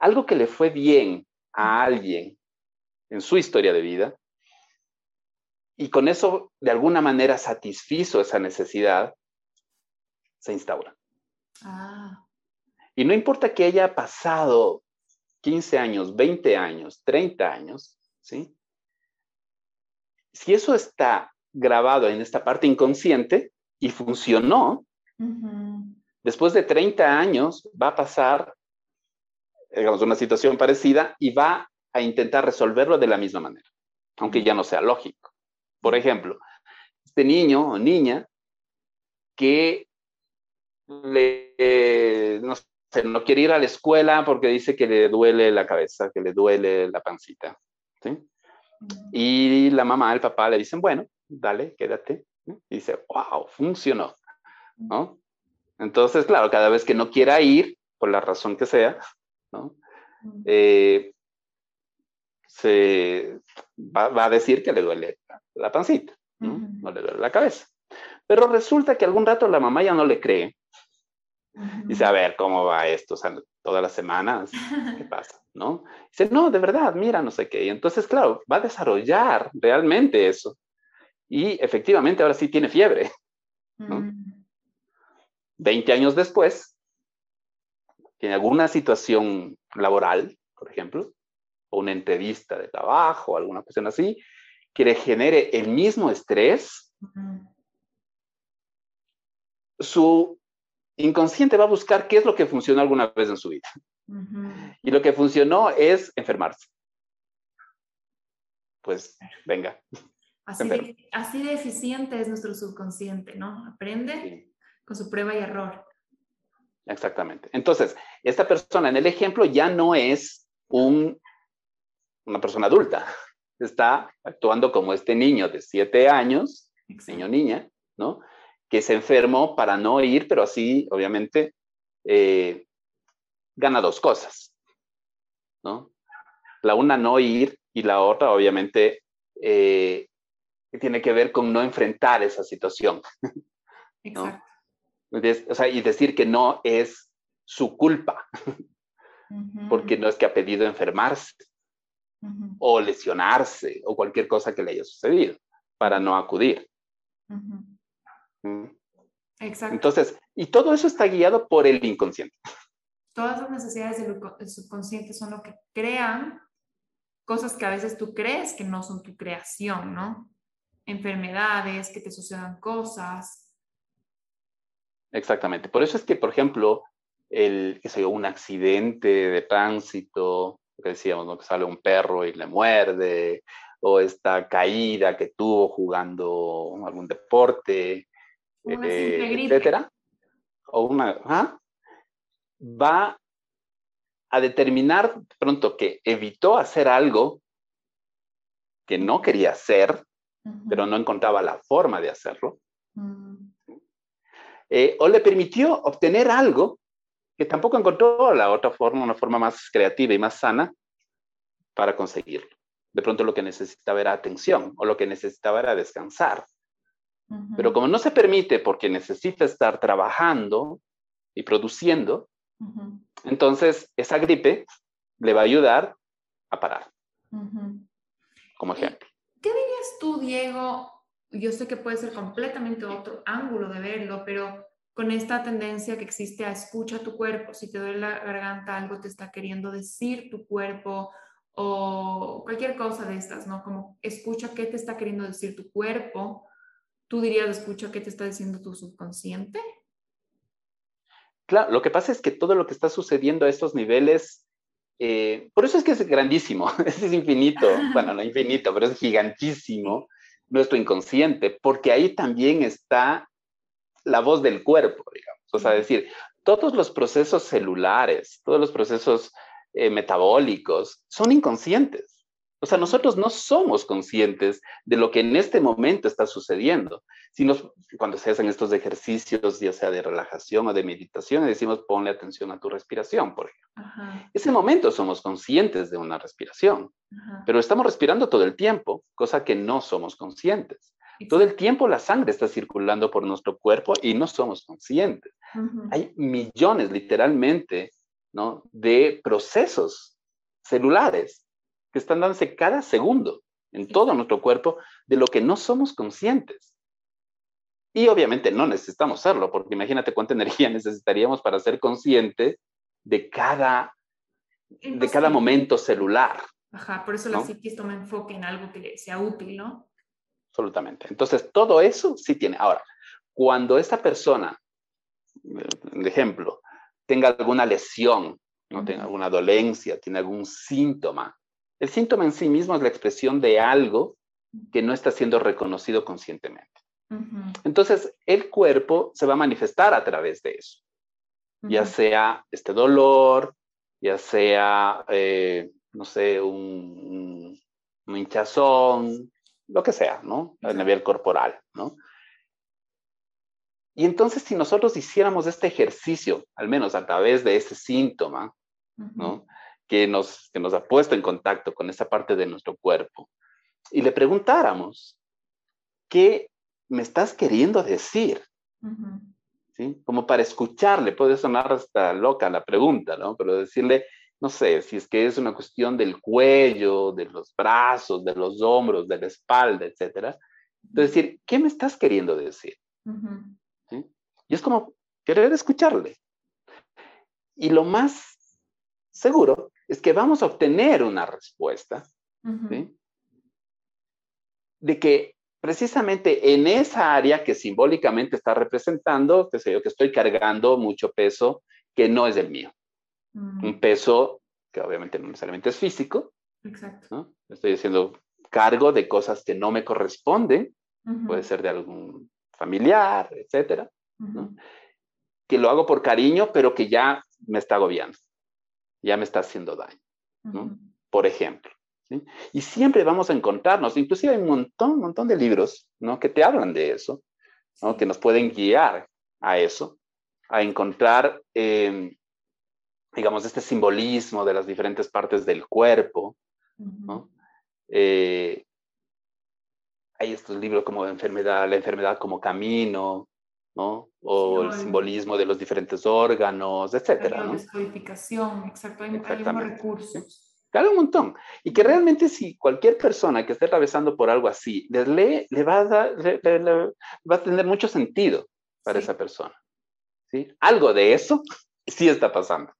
Algo que le fue bien a alguien en su historia de vida y con eso de alguna manera satisfizo esa necesidad, se instaura. Ah. Y no importa que haya pasado 15 años, 20 años, 30 años, ¿sí? Si eso está grabado en esta parte inconsciente y funcionó, después de 30 años va a pasar, digamos, una situación parecida y va a intentar resolverlo de la misma manera, aunque ya no sea lógico. Por ejemplo, este niño o niña que le, no, no quiere ir a la escuela porque dice que le duele la cabeza, que le duele la pancita. ¿sí? Y la mamá, el papá le dicen, bueno, dale, quédate. Y dice, wow, funcionó. ¿no? Entonces, claro, cada vez que no quiera ir, por la razón que sea, ¿no? Eh, se va, a decir que le duele la, pancita, ¿no? no le duele la cabeza. Pero resulta que algún rato la mamá ya no le cree Dice, a ver, ¿cómo va esto? O sea, todas las semanas, ¿qué pasa? ¿No? Dice, no, de verdad, mira, no sé qué. Y entonces, claro, va a desarrollar realmente eso. Y efectivamente, ahora sí tiene fiebre. ¿no? 20 años después, tiene alguna situación laboral, por ejemplo, o una entrevista de trabajo, alguna cuestión así, que le genere el mismo estrés, su inconsciente va a buscar qué es lo que funcionó alguna vez en su vida. Y lo que funcionó es enfermarse. Pues venga. Así de, así de, eficiente es nuestro subconsciente, ¿no? Aprende con su prueba y error. Exactamente. Entonces, esta persona en el ejemplo ya no es un, una persona adulta. Está actuando como este niño de siete años, niño niña, ¿no? Que se enfermó para no ir, pero así, obviamente, eh, gana dos cosas, ¿no? La una no ir y la otra, obviamente, eh, tiene que ver con no enfrentar esa situación. Exacto. O sea, y decir que no es su culpa, porque no es que ha pedido enfermarse o lesionarse o cualquier cosa que le haya sucedido para no acudir. Exacto. Entonces, y todo eso está guiado por el inconsciente. Todas las necesidades del subconsciente son lo que crean cosas que a veces tú crees que no son tu creación, ¿no? Enfermedades, que te sucedan cosas. Exactamente. Por eso es que, por ejemplo, el, que un accidente de tránsito, que decíamos, ¿no? que sale un perro y le muerde, o esta caída que tuvo jugando algún deporte, eh, etcétera, o una, va a determinar pronto que evitó hacer algo que no quería hacer, pero no encontraba la forma de hacerlo. Mm. Eh, o le permitió obtener algo que tampoco encontró la otra forma, una forma más creativa y más sana para conseguirlo. De pronto lo que necesitaba era atención o lo que necesitaba era descansar. Pero como no se permite porque necesita estar trabajando y produciendo, entonces esa gripe le va a ayudar a parar. Como ejemplo. ¿Qué dirías tú, Diego? Yo sé que puede ser completamente otro ángulo de verlo, pero con esta tendencia que existe a escucha tu cuerpo, si te duele la garganta, algo te está queriendo decir tu cuerpo o cualquier cosa de estas, ¿no? Como escucha qué te está queriendo decir tu cuerpo, tú dirías escucha qué te está diciendo tu subconsciente. Claro, lo que pasa es que todo lo que está sucediendo a estos niveles, eh, por eso es que es grandísimo, es infinito, bueno, no infinito, pero es gigantísimo nuestro inconsciente, porque ahí también está la voz del cuerpo, digamos. O sea, decir, todos los procesos celulares, todos los procesos eh, metabólicos son inconscientes. O sea, nosotros no somos conscientes de lo que en este momento está sucediendo. Sino cuando se hacen estos ejercicios, ya sea de relajación o de meditación, decimos ponle atención a tu respiración, por ejemplo. Ese momento somos conscientes de una respiración, pero estamos respirando todo el tiempo, cosa que no somos conscientes. Todo el tiempo la sangre está circulando por nuestro cuerpo y no somos conscientes. Hay millones, literalmente, ¿no? de procesos celulares que están dándose cada segundo en todo nuestro cuerpo de lo que no somos conscientes. Y obviamente no necesitamos serlo, porque imagínate cuánta energía necesitaríamos para ser consciente de cada, de cada momento celular. Ajá, por eso la psiquis toma enfoque en algo que sea útil, ¿no? Absolutamente. Entonces, todo eso sí tiene. Ahora, cuando esta persona, de ejemplo, tenga alguna lesión, no tenga alguna dolencia, tiene algún síntoma, el síntoma en sí mismo es la expresión de algo que no está siendo reconocido conscientemente. Entonces, el cuerpo se va a manifestar a través de eso, ya sea este dolor, ya sea, eh, no sé, un, un hinchazón, lo que sea, ¿no? A nivel corporal, ¿no? Y entonces si nosotros hiciéramos este ejercicio, al menos a través de ese síntoma, ¿no? Que nos, que nos ha puesto en contacto con esa parte de nuestro cuerpo, y le preguntáramos, ¿qué me estás queriendo decir? ¿Sí? Como para escucharle, puede sonar hasta loca la pregunta, ¿no? Pero decirle, no sé, si es que es una cuestión del cuello, de los brazos, de los hombros, de la espalda, etcétera. Entonces, decir, ¿qué me estás queriendo decir? Y es como querer escucharle. Y lo más seguro es que vamos a obtener una respuesta de que precisamente en esa área que simbólicamente está representando, que sé yo, que estoy cargando mucho peso que no es el mío. Un peso que obviamente no necesariamente es físico. Exacto. Estoy haciendo cargo de cosas que no me corresponden, puede ser de algún familiar, etcétera, que lo hago por cariño, pero que ya me está agobiando, ya me está haciendo daño, por ejemplo. Y siempre vamos a encontrarnos, inclusive hay un montón, un montón de libros ¿no? que te hablan de eso, ¿no? que nos pueden guiar a eso, a encontrar eh, digamos, este simbolismo de las diferentes partes del cuerpo, ¿no? Eh, hay estos libros como enfermedad, la enfermedad como camino, ¿no? O el simbolismo de los diferentes órganos, etcétera, ¿no? descodificación, exacto, hay, hay recursos. Claro, un montón. Y que realmente si cualquier persona que esté atravesando por algo así, les lee, le va a, dar, va a tener mucho sentido para esa persona. ¿sí? Algo de eso sí está pasando.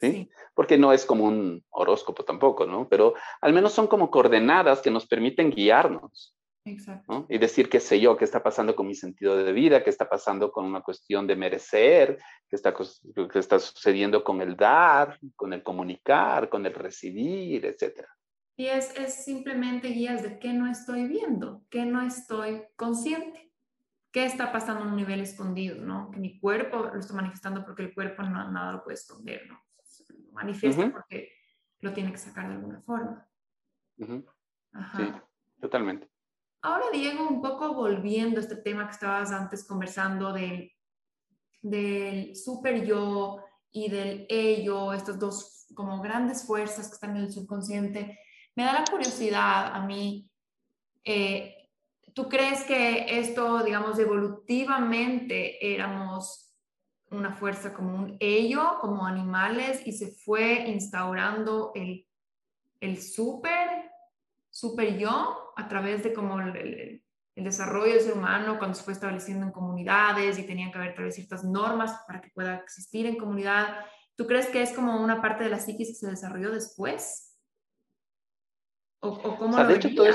¿sí? Porque no es como un horóscopo tampoco, ¿no? Pero al menos son como coordenadas que nos permiten guiarnos. Exacto. Y decir, qué sé yo, qué está pasando con mi sentido de vida, qué está pasando con una cuestión de merecer, qué está, qué está sucediendo con el dar, con el comunicar, con el recibir, etc. Y es, es simplemente guías de qué no estoy viendo, qué no estoy consciente, qué está pasando en un nivel escondido, ¿no? Que mi cuerpo lo está manifestando porque el cuerpo no, nada lo puede esconder, ¿no? Lo manifiesta porque lo tiene que sacar de alguna forma. Ajá. Sí, totalmente. Ahora, Diego, un poco volviendo a este tema que estabas antes conversando del, del super yo y del ello, estas dos como grandes fuerzas que están en el subconsciente, me da la curiosidad a mí, eh, ¿tú crees que esto, digamos, evolutivamente éramos una fuerza como un ello, como animales, y se fue instaurando el, el super, super yo a través de como el, el desarrollo del ser humano cuando se fue estableciendo en comunidades y tenían que haber tal vez ciertas normas para que pueda existir en comunidad. ¿Tú crees que es como una parte de la psiquis que se desarrolló después? ¿O, o cómo lo de hecho, todo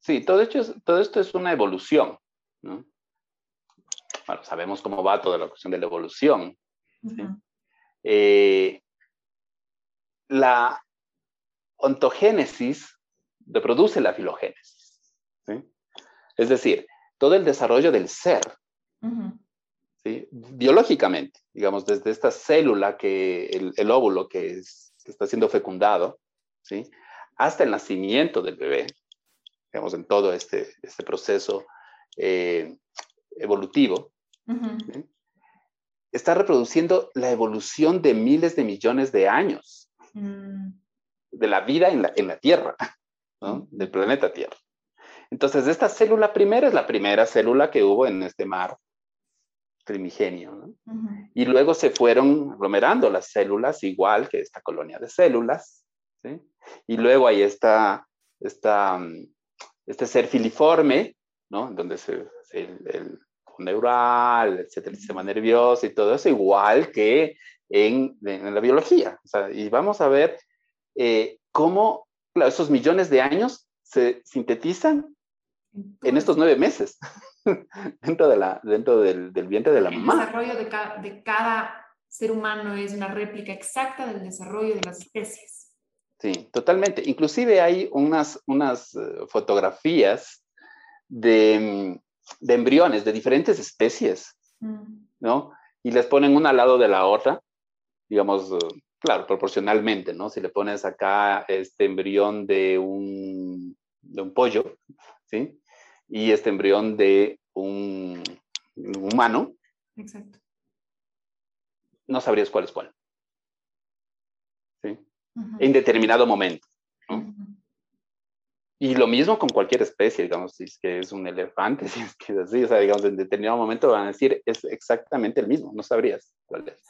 Sí, todo, hecho, todo esto es una evolución. ¿no? Bueno, sabemos cómo va toda la cuestión de la evolución. Eh, la ontogénesis reproduce la filogénesis. ¿sí? Es decir, todo el desarrollo del ser, ¿sí? biológicamente, digamos, desde esta célula, que el, óvulo que, está siendo fecundado, ¿sí? hasta el nacimiento del bebé, digamos, en todo este, este proceso eh, evolutivo, está reproduciendo la evolución de miles de millones de años mm. de la vida en la, en la Tierra, ¿no? del planeta Tierra. Entonces, esta célula primera es la primera célula que hubo en este mar primigenio. Y luego se fueron aglomerando las células, igual que esta colonia de células. Y luego ahí está, está mm, este ser filiforme, ¿no? donde se, el, el, neural, etcétera, el sistema nervioso y todo eso, igual que en, en la biología. y vamos a ver eh, cómo esos millones de años se sintetizan en estos nueve meses, dentro, de la, dentro del, del vientre de la mamá. El desarrollo de, de cada ser humano es una réplica exacta del desarrollo de las especies. Sí, totalmente. Inclusive hay unas, unas eh, fotografías de, de, embriones de diferentes especies, mm. ¿no? Y les ponen una al lado de la otra, digamos, eh, claro, proporcionalmente, ¿no? Si le pones acá este embrión de un, de un pollo, ¿sí? y este embrión de un humano, Exacto. no sabrías cuál es cuál. ¿Sí? En determinado momento. Y lo mismo con cualquier especie, digamos, si es que es un elefante, si es que es así, o sea, digamos, en determinado momento van a decir, es exactamente el mismo, no sabrías cuál es.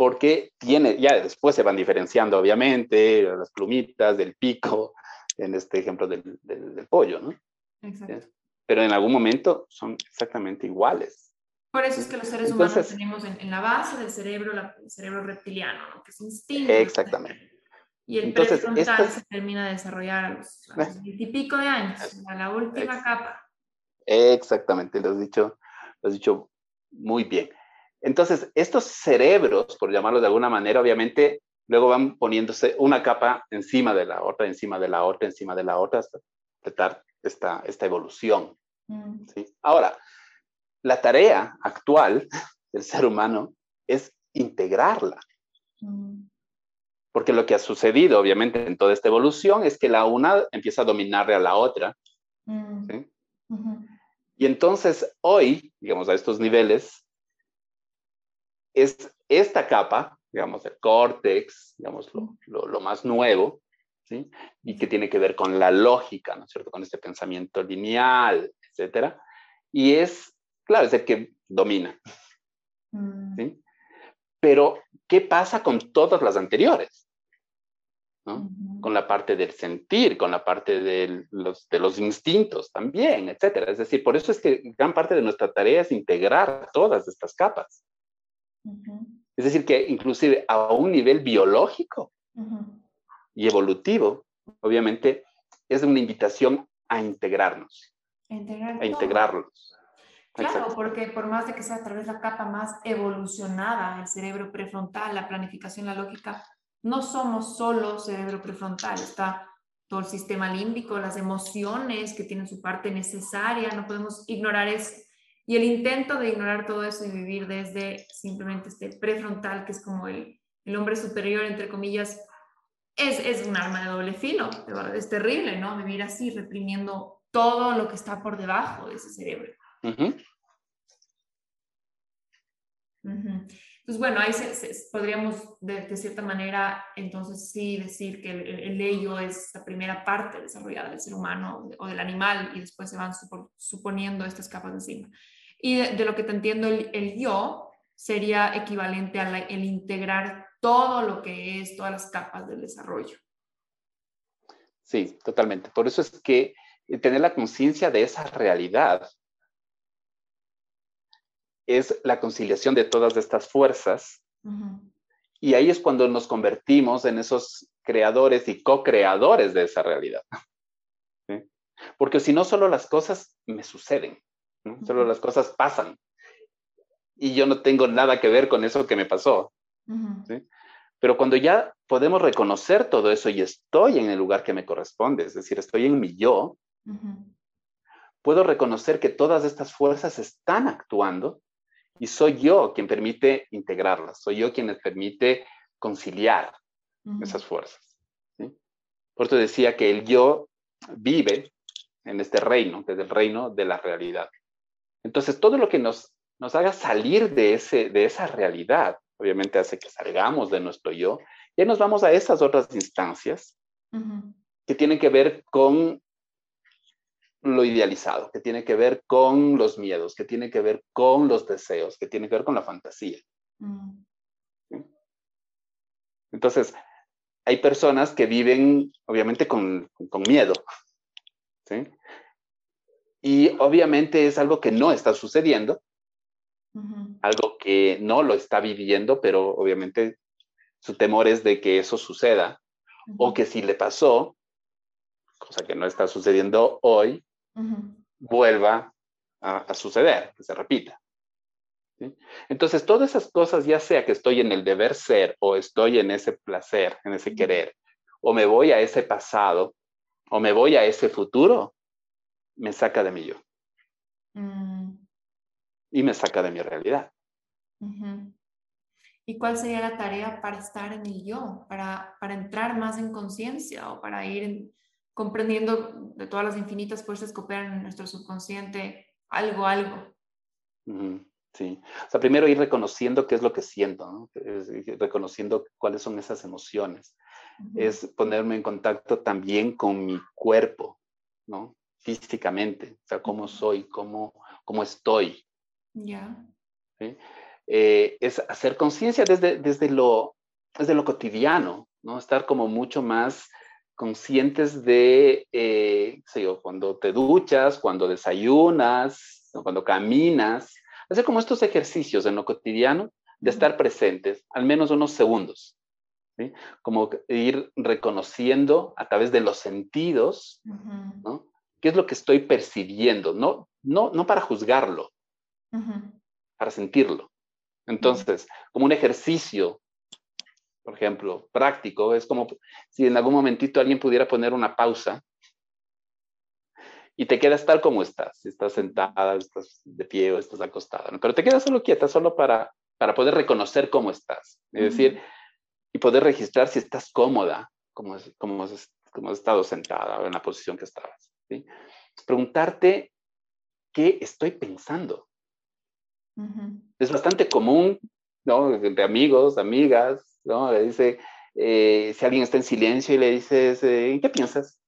Porque tiene, ya después se van diferenciando, obviamente, las plumitas del pico, en este ejemplo del, del, pollo, ¿no? Exacto pero en algún momento son exactamente iguales. Por eso es que los seres humanos tenemos en, la base del cerebro el cerebro reptiliano, ¿no? que es instinto. Exactamente. Y el Entonces, prefrontal se termina de desarrollar a los, veintipico de años, a la última capa. Exactamente, lo has dicho, lo has dicho muy bien. Entonces, estos cerebros, por llamarlos de alguna manera, obviamente, luego van poniéndose una capa encima de la otra, encima de la otra, encima de la otra, hasta completar esta, esta evolución. Mm. Ahora, la tarea actual del ser humano es integrarla. Mm. Porque lo que ha sucedido, obviamente, en toda esta evolución es que la una empieza a dominarle a la otra. Mm. Y entonces, hoy, digamos, a estos niveles, es esta capa, digamos, el córtex, digamos, lo, lo más nuevo, y que tiene que ver con la lógica, ¿no es cierto? Con este pensamiento lineal, etcétera. Y es, claro, es el que domina, mm. ¿sí? Pero, ¿qué pasa con todas las anteriores? Con la parte del sentir, con la parte de los, de los instintos también, etcétera. Es decir, por eso es que gran parte de nuestra tarea es integrar todas estas capas. Es decir, que inclusive a un nivel biológico, y evolutivo, obviamente, es una invitación a integrarnos. a integrarlos. Claro, porque por más de que sea a través de la capa más evolucionada, el cerebro prefrontal, la planificación, la lógica, no somos solo cerebro prefrontal, está todo el sistema límbico, las emociones que tienen su parte necesaria, no podemos ignorar eso. Y el intento de ignorar todo eso y vivir desde simplemente este prefrontal, que es como el, el hombre superior, entre comillas, es, es un arma de doble filo. Es terrible, ¿no? Vivir así, reprimiendo todo lo que está por debajo de ese cerebro. Pues bueno, ahí podríamos de, cierta manera entonces sí decir que el, ello es la primera parte desarrollada del ser humano o del animal y después se van suponiendo estas capas encima. Y de, lo que te entiendo, el, yo sería equivalente al el integrar todo lo que es, todas las capas del desarrollo. Sí, totalmente. Por eso es que tener la conciencia de esa realidad es la conciliación de todas estas fuerzas. Y ahí es cuando nos convertimos en esos creadores y co-creadores de esa realidad. Porque si no, solo las cosas me suceden, solo las cosas pasan. Y yo no tengo nada que ver con eso que me pasó. Pero cuando ya podemos reconocer todo eso y estoy en el lugar que me corresponde, es decir, estoy en mi yo, puedo reconocer que todas estas fuerzas están actuando y soy yo quien permite integrarlas, soy yo quien les permite conciliar esas fuerzas. Por eso decía que el yo vive en este reino, que es el reino de la realidad. Entonces, todo lo que nos, nos haga salir de, ese, de esa realidad, obviamente hace que salgamos de nuestro yo, y nos vamos a esas otras instancias que tienen que ver con lo idealizado, que tiene que ver con los miedos, que tiene que ver con los deseos, que tiene que ver con la fantasía. Mm. Entonces, hay personas que viven obviamente con, miedo. Y obviamente es algo que no está sucediendo, algo que no lo está viviendo, pero obviamente su temor es de que eso suceda, o que si le pasó, cosa que no está sucediendo hoy, vuelva a, suceder, que se repita. Entonces, todas esas cosas, ya sea que estoy en el deber ser o estoy en ese placer, en ese querer, o me voy a ese pasado, o me voy a ese futuro, me saca de mi yo. Mm. Y me saca de mi realidad. ¿Y cuál sería la tarea para estar en el yo, para, para entrar más en conciencia o para ir en, comprendiendo de todas las infinitas fuerzas que operan en nuestro subconsciente, algo, algo. Sí, o sea, primero ir reconociendo qué es lo que siento, ¿no? reconociendo cuáles son esas emociones. Es ponerme en contacto también con mi cuerpo, ¿no? Físicamente, o sea, cómo soy, cómo, cómo estoy. Ya. Eh, es hacer conciencia desde, desde, lo, desde lo cotidiano, ¿no? Estar como mucho más conscientes de, eh, cuando te duchas, cuando desayunas, cuando caminas, hacer como estos ejercicios en lo cotidiano de estar presentes, al menos unos segundos, ¿sí? como ir reconociendo a través de los sentidos, ¿no? ¿Qué es lo que estoy percibiendo? No, no, no para juzgarlo, para sentirlo. Entonces, como un ejercicio por ejemplo, práctico, es como si en algún momentito alguien pudiera poner una pausa y te quedas tal como estás, estás sentada, estás de pie o estás acostada, pero te quedas solo quieta, solo para, para poder reconocer cómo estás, es decir, y poder registrar si estás cómoda, como, como, como has estado sentada o en la posición que estabas. ¿Sí? Preguntarte qué estoy pensando. Es bastante común, ¿no? De amigos, amigas, ¿no? Le dice, eh, si alguien está en silencio y le dices, eh, ¿qué piensas?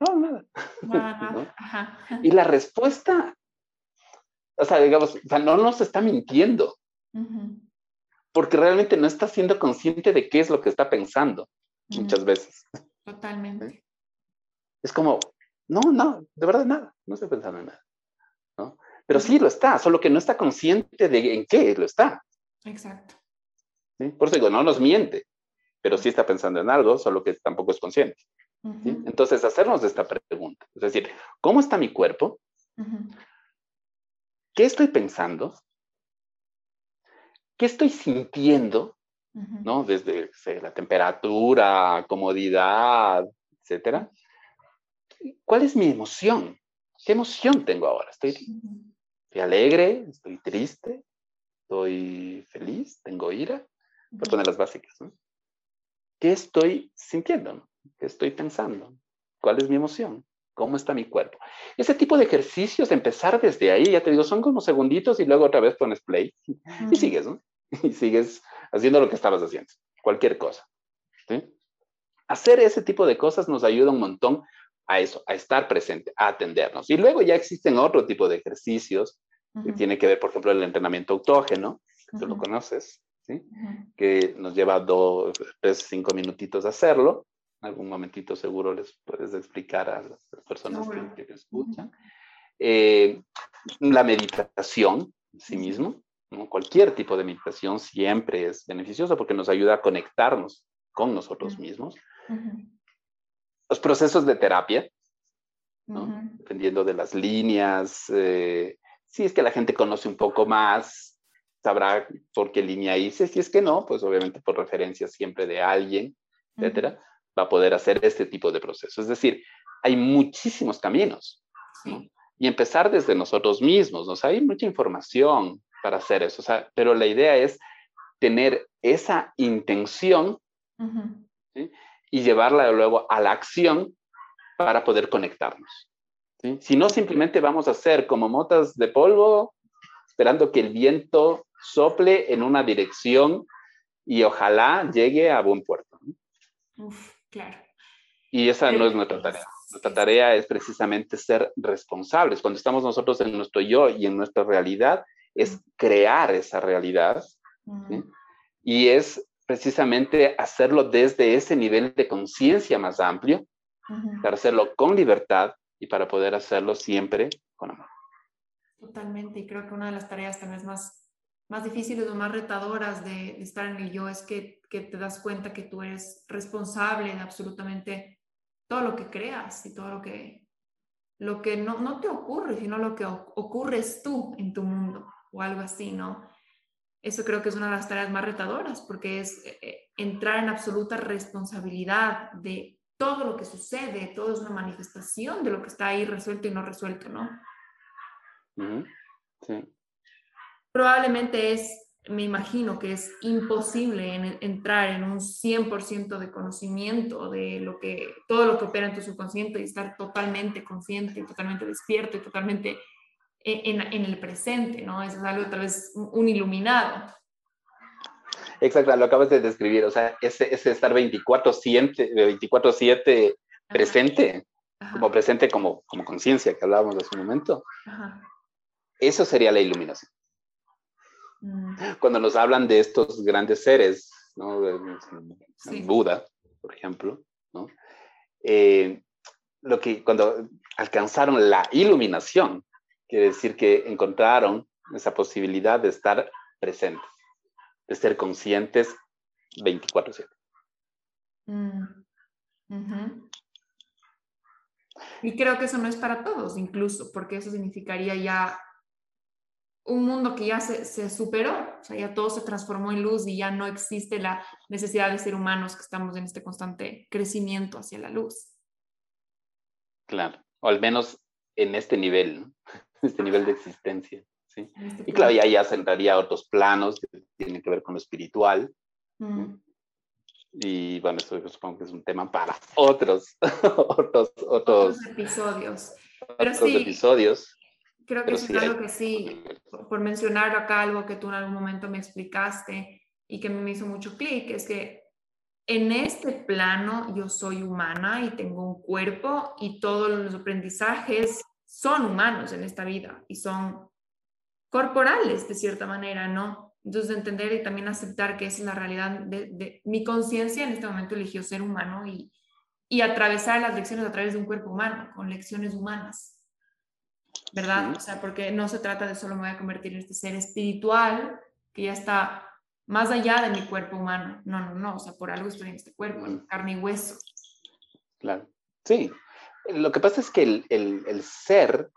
No, nada. Y la respuesta, o sea, digamos, no nos está mintiendo, porque realmente no está siendo consciente de qué es lo que está pensando muchas veces. Totalmente. Es como, no, no, de verdad nada, no estoy pensando en nada. ¿no? Pero sí lo está, solo que no está consciente de en qué lo está. Exacto. Por eso digo, no nos miente, pero sí está pensando en algo, solo que tampoco es consciente. Entonces, hacernos esta pregunta, es decir, ¿cómo está mi cuerpo? ¿Qué estoy pensando? ¿Qué estoy sintiendo? ¿No? Desde la temperatura, comodidad, etcétera. ¿Cuál es mi emoción? ¿Qué emoción tengo ahora? Estoy, Estoy alegre, estoy triste, estoy feliz, tengo ira, por poner las básicas. ¿no? ¿Qué estoy sintiendo? ¿Qué estoy pensando? ¿Cuál es mi emoción? ¿Cómo está mi cuerpo? Ese tipo de ejercicios, empezar desde ahí, ya te digo, son como segunditos y luego otra vez pones play y sigues, ¿no? Y sigues haciendo lo que estabas haciendo, cualquier cosa. ¿sí? Hacer ese tipo de cosas nos ayuda un montón a eso, a estar presente, a atendernos. Y luego ya existen otro tipo de ejercicios que tiene que ver, por ejemplo, el entrenamiento autógeno, que tú lo conoces, ¿sí? que nos lleva dos, tres, cinco minutitos hacerlo. En algún momentito seguro les puedes explicar a las personas que, te escuchan. Eh, la meditación en sí mismo, ¿no? cualquier tipo de meditación siempre es beneficiosa porque nos ayuda a conectarnos con nosotros mismos. Los procesos de terapia, ¿no? dependiendo de las líneas, eh, si es que la gente conoce un poco más, sabrá por qué línea hice. Si es que no, pues obviamente por referencia siempre de alguien, etcétera, va a poder hacer este tipo de proceso. Es decir, hay muchísimos caminos. Y empezar desde nosotros mismos. ¿no? hay mucha información para hacer eso. O sea, pero la idea es tener esa intención y llevarla luego a la acción para poder conectarnos. Si no, simplemente vamos a ser como motas de polvo, esperando que el viento sople en una dirección y ojalá llegue a buen puerto. Uf, claro. Y esa no es nuestra tarea. Nuestra tarea es precisamente ser responsables. Cuando estamos nosotros en nuestro yo y en nuestra realidad, es crear esa realidad. Y es precisamente hacerlo desde ese nivel de conciencia más amplio, para hacerlo con libertad y para poder hacerlo siempre con amor. Totalmente, y creo que una de las tareas también más más difíciles o más retadoras de, estar en el yo es que, que, te das cuenta que tú eres responsable de absolutamente todo lo que creas y todo lo que, lo que no, no te ocurre, sino lo que ocurres tú en tu mundo o algo así, ¿no? Eso creo que es una de las tareas más retadoras porque es eh, eh, entrar en absoluta responsabilidad de todo lo que sucede, todo es una manifestación de lo que está ahí resuelto y no resuelto, ¿no? Sí probablemente es, me imagino que es imposible entrar en un 100% de conocimiento de lo que, todo lo que opera en tu subconsciente y estar totalmente consciente, totalmente despierto y totalmente en, en el presente, ¿no? Eso es algo tal vez un iluminado. Exacto, lo acabas de describir, o sea, ese, ese estar 24-7 24 presente, como presente como, como conciencia que hablábamos hace un momento. Eso sería la iluminación. Mm. Cuando nos hablan de estos grandes seres, ¿no? Buda, por ejemplo, ¿no? Eh, lo que cuando alcanzaron la iluminación, quiere decir que encontraron esa posibilidad de estar presentes, de ser conscientes 24/7. Mm. Y creo que eso no es para todos, incluso, porque eso significaría ya un mundo que ya se, se, superó, o sea, ya todo se transformó en luz y ya no existe la necesidad de ser humanos que estamos en este constante crecimiento hacia la luz. Claro, o al menos en este nivel, ¿no? Este nivel de existencia. ¿sí? Este y claro, ya, ya sentaría otros planos que tienen que ver con lo espiritual. Y bueno, esto supongo que es un tema para otros, otros, otros, episodios. Pero otros sí, episodios Creo que es algo que sí, por mencionar acá algo que tú en algún momento me explicaste y que me hizo mucho clic, es que en este plano yo soy humana y tengo un cuerpo y todos los aprendizajes son humanos en esta vida y son corporales de cierta manera, ¿no? Entonces entender y también aceptar que esa es la realidad de, mi conciencia en este momento eligió ser humano y, y atravesar las lecciones a través de un cuerpo humano, con lecciones humanas. ¿verdad? O sea, porque no se trata de solo me voy a convertir en este ser espiritual que ya está más allá de mi cuerpo humano. No, no, no, o sea, por algo estoy en este cuerpo, en carne y hueso. Claro, sí. Lo que pasa es que el, el, el ser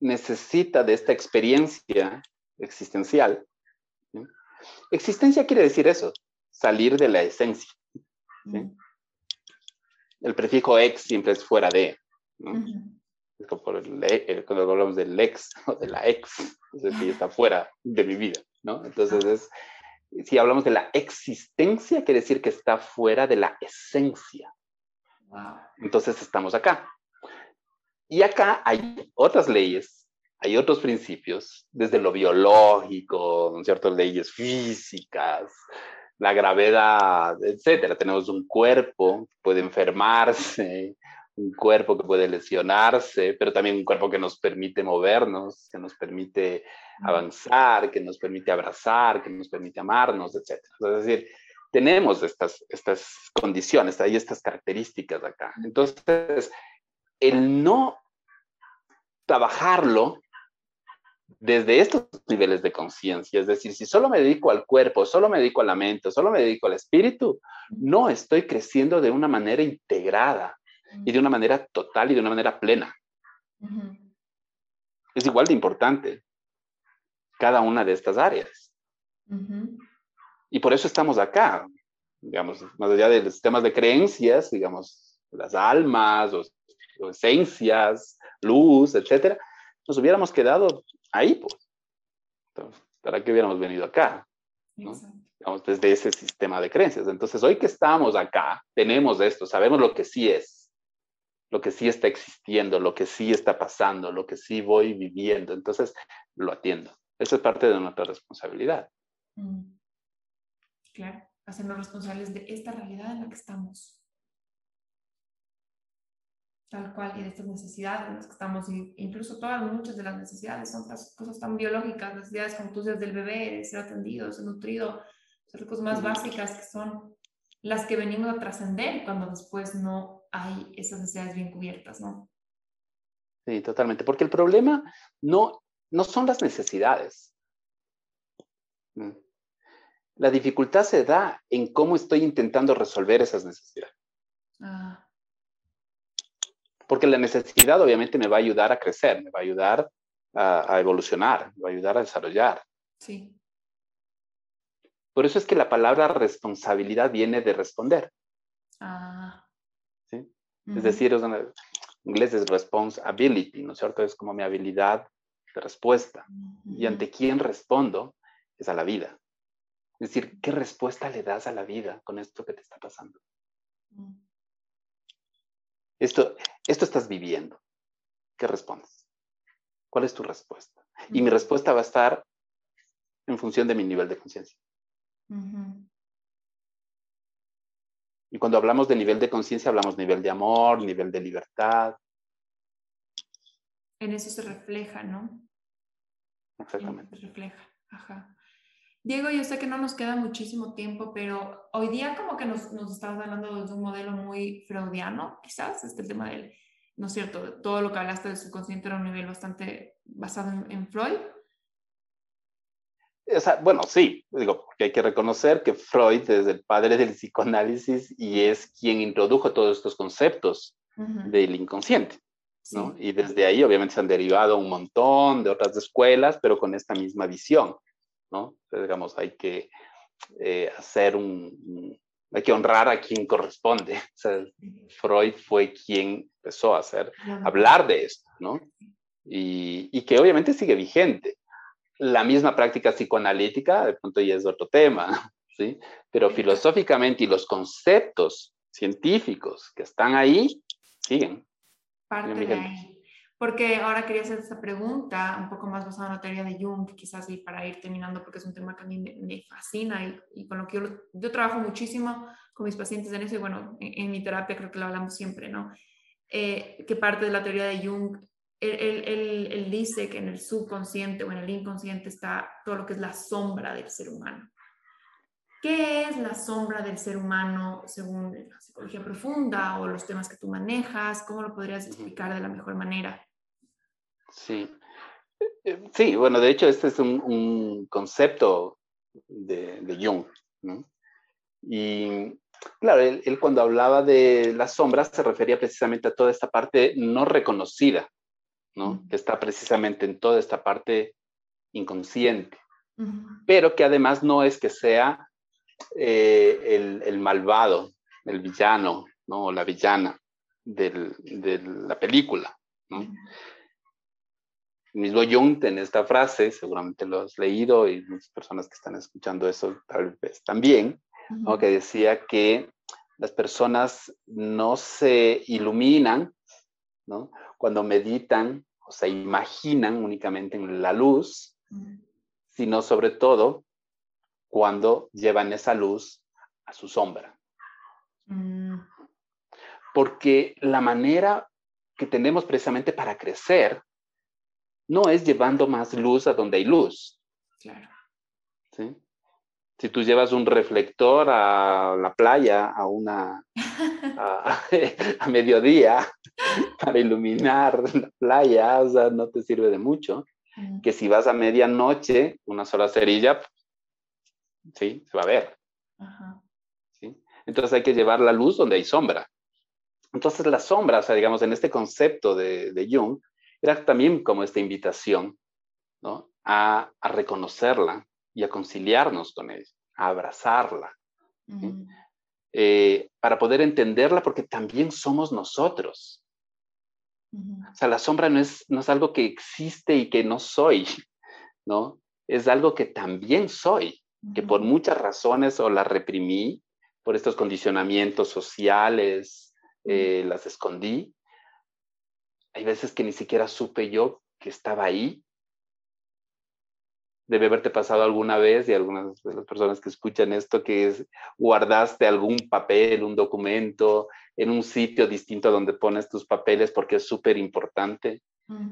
necesita de esta experiencia existencial. Existencia quiere decir eso, salir de la esencia. El prefijo ex siempre es fuera de. Es como por el, cuando hablamos del ex o de la ex, es decir, está fuera de mi vida, ¿no? Entonces, es, si hablamos de la existencia, quiere decir que está fuera de la esencia. Entonces, estamos acá. Y acá hay otras leyes, hay otros principios, desde lo biológico, ciertas leyes físicas, la gravedad, etcétera. Tenemos un cuerpo que puede enfermarse, un cuerpo que puede lesionarse, pero también un cuerpo que nos permite movernos, que nos permite avanzar, que nos permite abrazar, que nos permite amarnos, etcétera. Es decir, tenemos estas, estas condiciones, hay estas características acá. Entonces, el no trabajarlo desde estos niveles de conciencia, es decir, si solo me dedico al cuerpo, solo me dedico a la mente, solo me dedico al espíritu, no estoy creciendo de una manera integrada y de una manera total y de una manera plena. Es igual de importante cada una de estas áreas. Y por eso estamos acá, digamos, más allá de los sistemas de creencias, digamos, las almas, o, esencias, luz, etcétera, nos hubiéramos quedado ahí, pues. ¿para qué hubiéramos venido acá? Digamos, desde ese sistema de creencias. Entonces, hoy que estamos acá, tenemos esto, sabemos lo que sí es, lo que sí está existiendo, lo que sí está pasando, lo que sí voy viviendo. Entonces, lo atiendo. Esa es parte de nuestra responsabilidad. Mm. Claro, hacernos responsables de esta realidad en la que estamos. Tal cual, y de estas necesidades en las que estamos, incluso todas, muchas de las necesidades son cosas tan biológicas, necesidades como tú dices del bebé, de ser atendido, ser nutrido, ser cosas más básicas que son las que venimos a trascender cuando después no hay esas necesidades bien cubiertas, ¿no? Sí, totalmente, porque el problema no, no son las necesidades. Mm. La dificultad se da en cómo estoy intentando resolver esas necesidades. Ah. Porque la necesidad obviamente me va a ayudar a crecer, me va a ayudar a, evolucionar, me va a ayudar a desarrollar. Sí. Por eso es que la palabra responsabilidad viene de responder. Ah. ¿Sí? Es decir, en inglés es responsibility, ¿no es cierto? Es como mi habilidad de respuesta. Y ante quién respondo es a la vida. Es decir, ¿qué respuesta le das a la vida con esto que te está pasando? Mm. Esto, esto estás viviendo. ¿Qué respondes? ¿Cuál es tu respuesta? Y mi respuesta va a estar en función de mi nivel de conciencia. Y cuando hablamos de nivel de conciencia, hablamos nivel de amor, nivel de libertad. En eso se refleja, ¿no? Exactamente. Se refleja, ajá. Diego, yo sé que no nos queda muchísimo tiempo, pero hoy día como que nos, nos estás hablando de un modelo muy freudiano, quizás, este tema del, ¿no es cierto? Todo lo que hablaste del subconsciente era un nivel bastante basado en, Freud. bueno, sí, digo, porque hay que reconocer que Freud es el padre del psicoanálisis y es quien introdujo todos estos conceptos del inconsciente. ¿no? Y desde ahí obviamente se han derivado un montón de otras escuelas, pero con esta misma visión. ¿No? digamos, hay que eh, hacer un, hay que honrar a quien corresponde. Freud fue quien empezó a hacer, hablar de esto, ¿no? Y, y, que obviamente sigue vigente. La misma práctica psicoanalítica, de pronto ya es otro tema, ¿sí? Pero filosóficamente y los conceptos científicos que están ahí siguen. Parte ahí. Porque ahora quería hacer esta pregunta un poco más basada en la teoría de Jung, quizás y para ir terminando, porque es un tema que a mí me, fascina y, con lo que yo, yo, trabajo muchísimo con mis pacientes en eso y bueno, en, mi terapia creo que lo hablamos siempre, ¿no? Eh, que parte de la teoría de Jung, él, él, él, dice que en el subconsciente o en el inconsciente está todo lo que es la sombra del ser humano. ¿Qué es la sombra del ser humano según la psicología profunda o los temas que tú manejas? ¿Cómo lo podrías explicar de la mejor manera? Sí. Eh, sí, bueno, de hecho este es un, concepto de, Jung. Y claro, él, cuando hablaba de las sombras se refería precisamente a toda esta parte no reconocida, ¿no? Que está precisamente en toda esta parte inconsciente, pero que además no es que sea eh, el, malvado, el villano, ¿no? O la villana de la película, ¿no? Mismo Jung en esta frase, seguramente lo has leído y muchas personas que están escuchando eso tal vez también, que decía que las personas no se iluminan ¿no? cuando meditan o se imaginan únicamente en la luz, sino sobre todo cuando llevan esa luz a su sombra. Mm. Porque la manera que tenemos precisamente para crecer no es llevando más luz a donde hay luz. Claro. ¿Sí? Si tú llevas un reflector a la playa a una a, mediodía para iluminar la playa, o sea, no te sirve de mucho. Que si vas a medianoche, una sola cerilla, sí, se va a ver. ¿Sí? Entonces hay que llevar la luz donde hay sombra. Entonces la sombra, o sea, digamos, en este concepto de, de Jung, era también como esta invitación ¿no? a, reconocerla y a conciliarnos con ella, a abrazarla, eh, para poder entenderla porque también somos nosotros. O sea, la sombra no es, no es algo que existe y que no soy, ¿no? Es algo que también soy, que por muchas razones o la reprimí, por estos condicionamientos sociales, eh, las escondí, hay veces que ni siquiera supe yo que estaba ahí. Debe haberte pasado alguna vez y algunas de las personas que escuchan esto que es, guardaste algún papel, un documento en un sitio distinto donde pones tus papeles porque es súper importante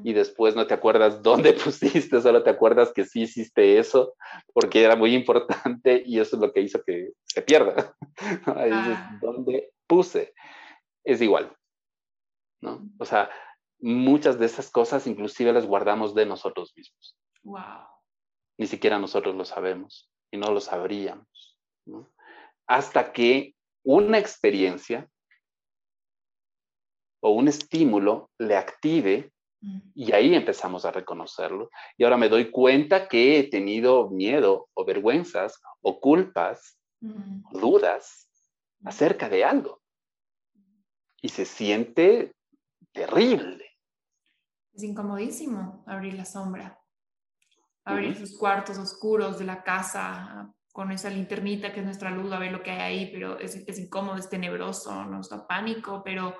y después no te acuerdas dónde pusiste, solo te acuerdas que sí hiciste eso porque era muy importante y eso es lo que hizo que se pierda. Ah. ¿Dónde puse? Es igual, ¿no? O sea, muchas de esas cosas inclusive las guardamos de nosotros mismos. Wow. Ni siquiera nosotros lo sabemos y no lo sabríamos. Hasta que una experiencia o un estímulo le active mm. y ahí empezamos a reconocerlo. Y ahora me doy cuenta que he tenido miedo o vergüenzas o culpas, mm. dudas mm. acerca de algo. Y se siente terrible. Es incomodísimo abrir la sombra, abrir esos cuartos oscuros de la casa con esa linternita que es nuestra luz, a ver lo que hay ahí, pero es, es incómodo, es tenebroso, nos da pánico, pero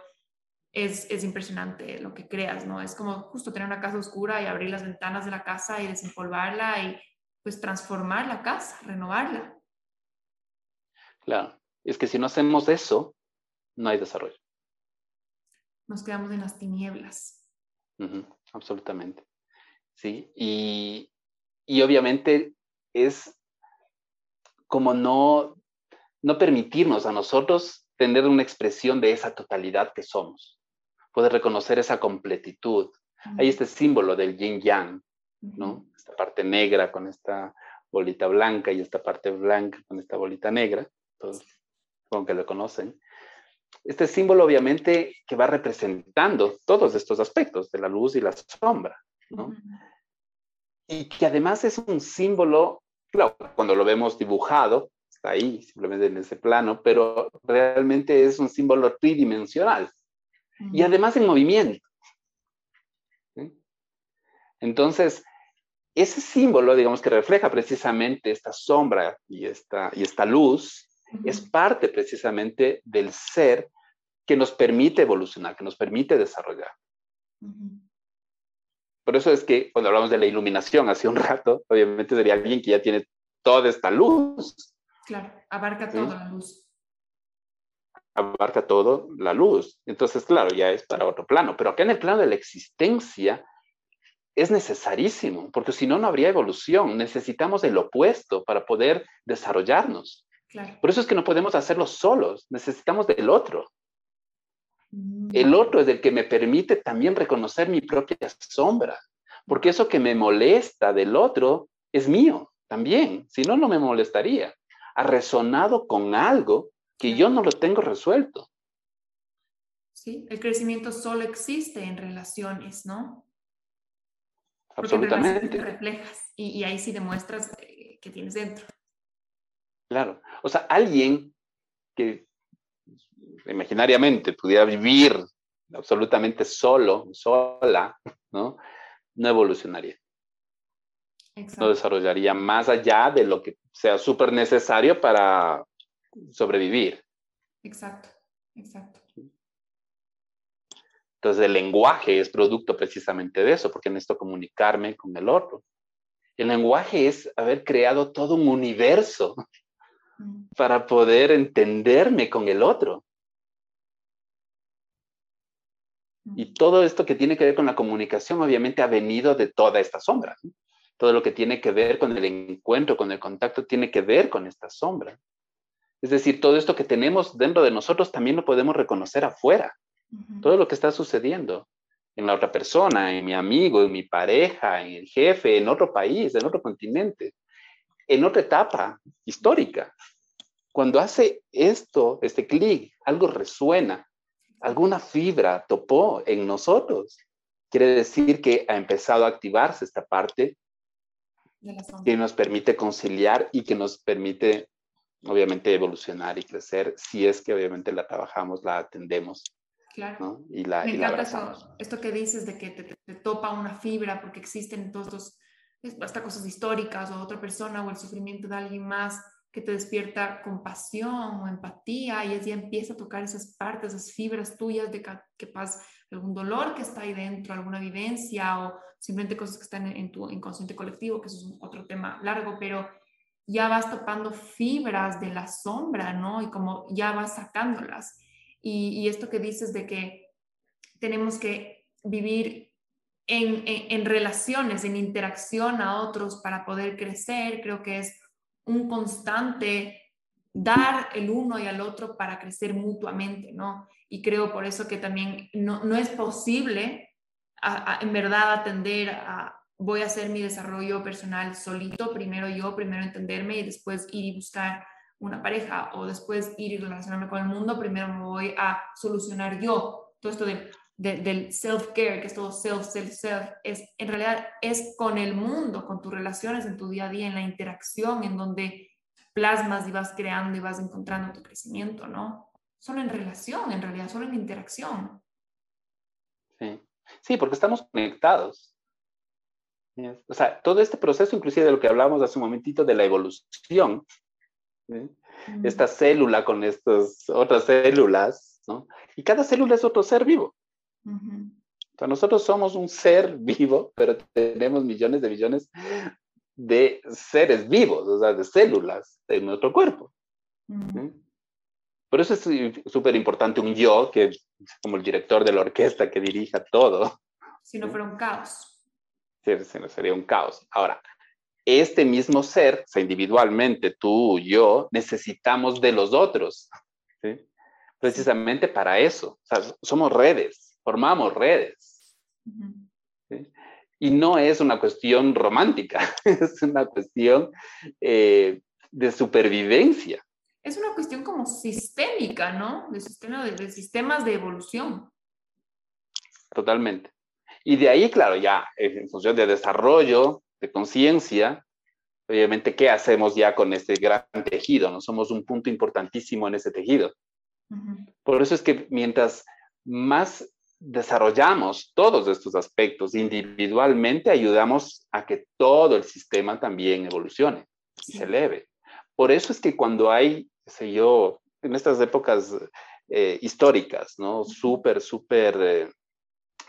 es, es, impresionante lo que creas, ¿no? Es como justo tener una casa oscura y abrir las ventanas de la casa y desempolvarla y pues transformar la casa, renovarla. Claro, es que si no hacemos eso, no hay desarrollo. Nos quedamos en las tinieblas absolutamente. Sí, y, obviamente es como no, no permitirnos a nosotros tener una expresión de esa totalidad que somos, poder reconocer esa completitud. Hay este símbolo del yin yang, ¿no? Esta parte negra con esta bolita blanca y esta parte blanca con esta bolita negra, todos como que lo conocen. Este símbolo obviamente que va representando todos estos aspectos de la luz y la sombra, ¿no? Y que además es un símbolo, claro, cuando lo vemos dibujado, está ahí, simplemente en ese plano, pero realmente es un símbolo tridimensional y además en movimiento. Entonces, ese símbolo, digamos, que refleja precisamente esta sombra y esta, y esta luz, es parte precisamente del ser que nos permite evolucionar, que nos permite desarrollar. Por eso es que cuando hablamos de la iluminación hace un rato, obviamente sería alguien que ya tiene toda esta luz. Claro, abarca toda la luz. Abarca todo la luz. Entonces, claro, ya es para otro plano. Pero acá en el plano de la existencia es necesarísimo, porque si no, no habría evolución. Necesitamos el opuesto para poder desarrollarnos. Por eso es que no podemos hacerlo solos, necesitamos del otro. Mm. El otro es el que me permite también reconocer mi propia sombra, porque eso que me molesta del otro es mío también, si no, no me molestaría. Ha resonado con algo que yo no lo tengo resuelto. Sí, el crecimiento solo existe en relaciones, ¿no? Absolutamente. Porque reflejas y, y ahí sí demuestras eh, que tienes dentro. Claro. O sea, alguien que imaginariamente pudiera vivir absolutamente solo, sola, ¿no? No evolucionaría. No desarrollaría más allá de lo que sea súper necesario para sobrevivir. Exacto, exacto. Entonces el lenguaje es producto precisamente de eso, porque necesito comunicarme con el otro. El lenguaje es haber creado todo un universo. Para poder entenderme con el otro. Y mm. todo esto que tiene que ver con la comunicación obviamente ha venido de toda esta sombra. Todo lo que tiene que ver con el encuentro, con el contacto, tiene que ver con esta sombra. Es decir, todo esto que tenemos dentro de nosotros también lo podemos reconocer afuera. Todo lo que está sucediendo en la otra persona, en mi amigo, en mi pareja, en el jefe, en otro país, en otro continente, en otra etapa histórica. Cuando hace esto, este clic, algo resuena, alguna fibra topó en nosotros. Quiere decir que ha empezado a activarse esta parte que nos permite conciliar y que nos permite, obviamente, evolucionar y crecer si es que obviamente la trabajamos, la atendemos Claro. Y la, Me encanta eso, esto que dices de que te, topa una fibra porque existen todos estos, hasta cosas históricas o otra persona o el sufrimiento de alguien más que te despierta compasión o empatía y así empieza a tocar esas partes, esas fibras tuyas de que, pasa algún dolor que está ahí dentro, alguna vivencia o simplemente cosas que están en, en tu inconsciente colectivo, que eso es otro tema largo, pero ya vas topando fibras de la sombra, ¿no? Y como ya vas sacándolas. Y, esto que dices de que tenemos que vivir en, relaciones, en interacción a otros para poder crecer, creo que es un constante dar el uno y al otro para crecer mutuamente, ¿no? Y creo por eso que también no, es posible en verdad atender a, voy a hacer mi desarrollo personal solito, primero yo, primero entenderme y después ir y buscar una pareja o después ir y relacionarme con el mundo, primero me voy a solucionar yo. Todo esto de, del self-care, que es todo self, self, self, es, en realidad es con el mundo, con tus relaciones en tu día a día, en la interacción, en donde plasmas y vas creando y vas encontrando tu crecimiento, ¿no? Solo en relación, en realidad, solo en interacción. Sí, sí porque estamos conectados. O sea, todo este proceso, inclusive de lo que hablamos hace un momentito de la evolución, esta célula con estas otras células, ¿no? Y cada célula es otro ser vivo. O sea, nosotros somos un ser vivo, pero tenemos millones de millones de seres vivos, o sea, de células en nuestro cuerpo. Por eso es súper importante un yo, que es como el director de la orquesta que dirija todo. Si no fuera un caos. Sí, sería un caos. Ahora, este mismo ser, o sea, individualmente, tú, yo, necesitamos de los otros. Precisamente para eso. O sea, somos redes, formamos redes. Y no es una cuestión romántica, es una cuestión eh, de supervivencia. Es una cuestión como sistémica, ¿no? De, sistema, de sistemas de evolución. Totalmente. Y de ahí, claro, ya en función de desarrollo, de conciencia, obviamente, ¿qué hacemos ya con este gran tejido? ¿no? Somos un punto importantísimo en ese tejido. Por eso es que mientras más desarrollamos todos estos aspectos individualmente, ayudamos a que todo el sistema también evolucione y se eleve. Por eso es que cuando hay, sé yo, en estas épocas eh, históricas, ¿no? Súper, súper eh,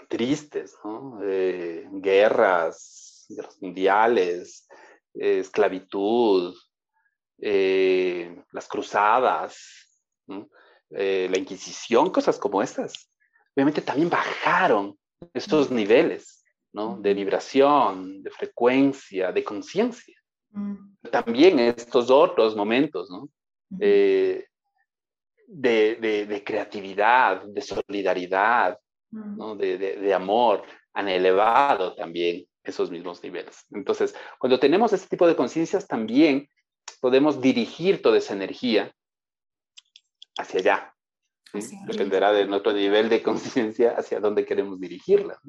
tristes, ¿no? Eh, guerras, guerras mundiales, esclavitud, las cruzadas, eh, la Inquisición, cosas como estas. Obviamente también bajaron estos niveles de vibración, de frecuencia, de conciencia. También estos otros momentos de, creatividad, de solidaridad, de amor, han elevado también esos mismos niveles. Entonces, cuando tenemos este tipo de conciencias, también podemos dirigir toda esa energía hacia allá. Dependerá de nuestro nivel de conciencia hacia dónde queremos dirigirla.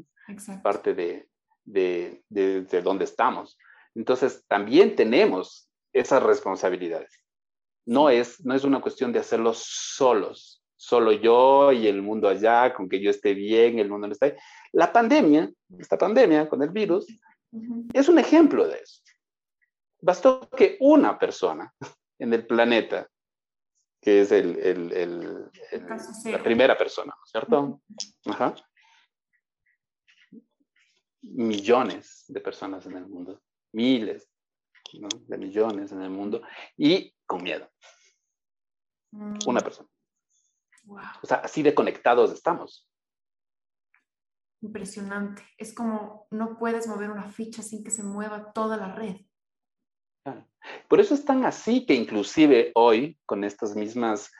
Parte de, de, de, dónde estamos. Entonces, también tenemos esas responsabilidades. No es, no es una cuestión de hacerlo solos, solo yo y el mundo allá, con que yo esté bien, el mundo no está ahí. La pandemia, esta pandemia con el virus, es un ejemplo de eso. Bastó que una persona en el planeta, que es el, el, la primera persona, ¿cierto? Ajá. Millones de personas en el mundo, miles de millones en el mundo, y con miedo. Una mm. persona. O sea, así de conectados estamos. Impresionante. Es como no puedes mover una ficha sin que se mueva toda la red. Por eso es tan así que inclusive hoy, con estas mismas,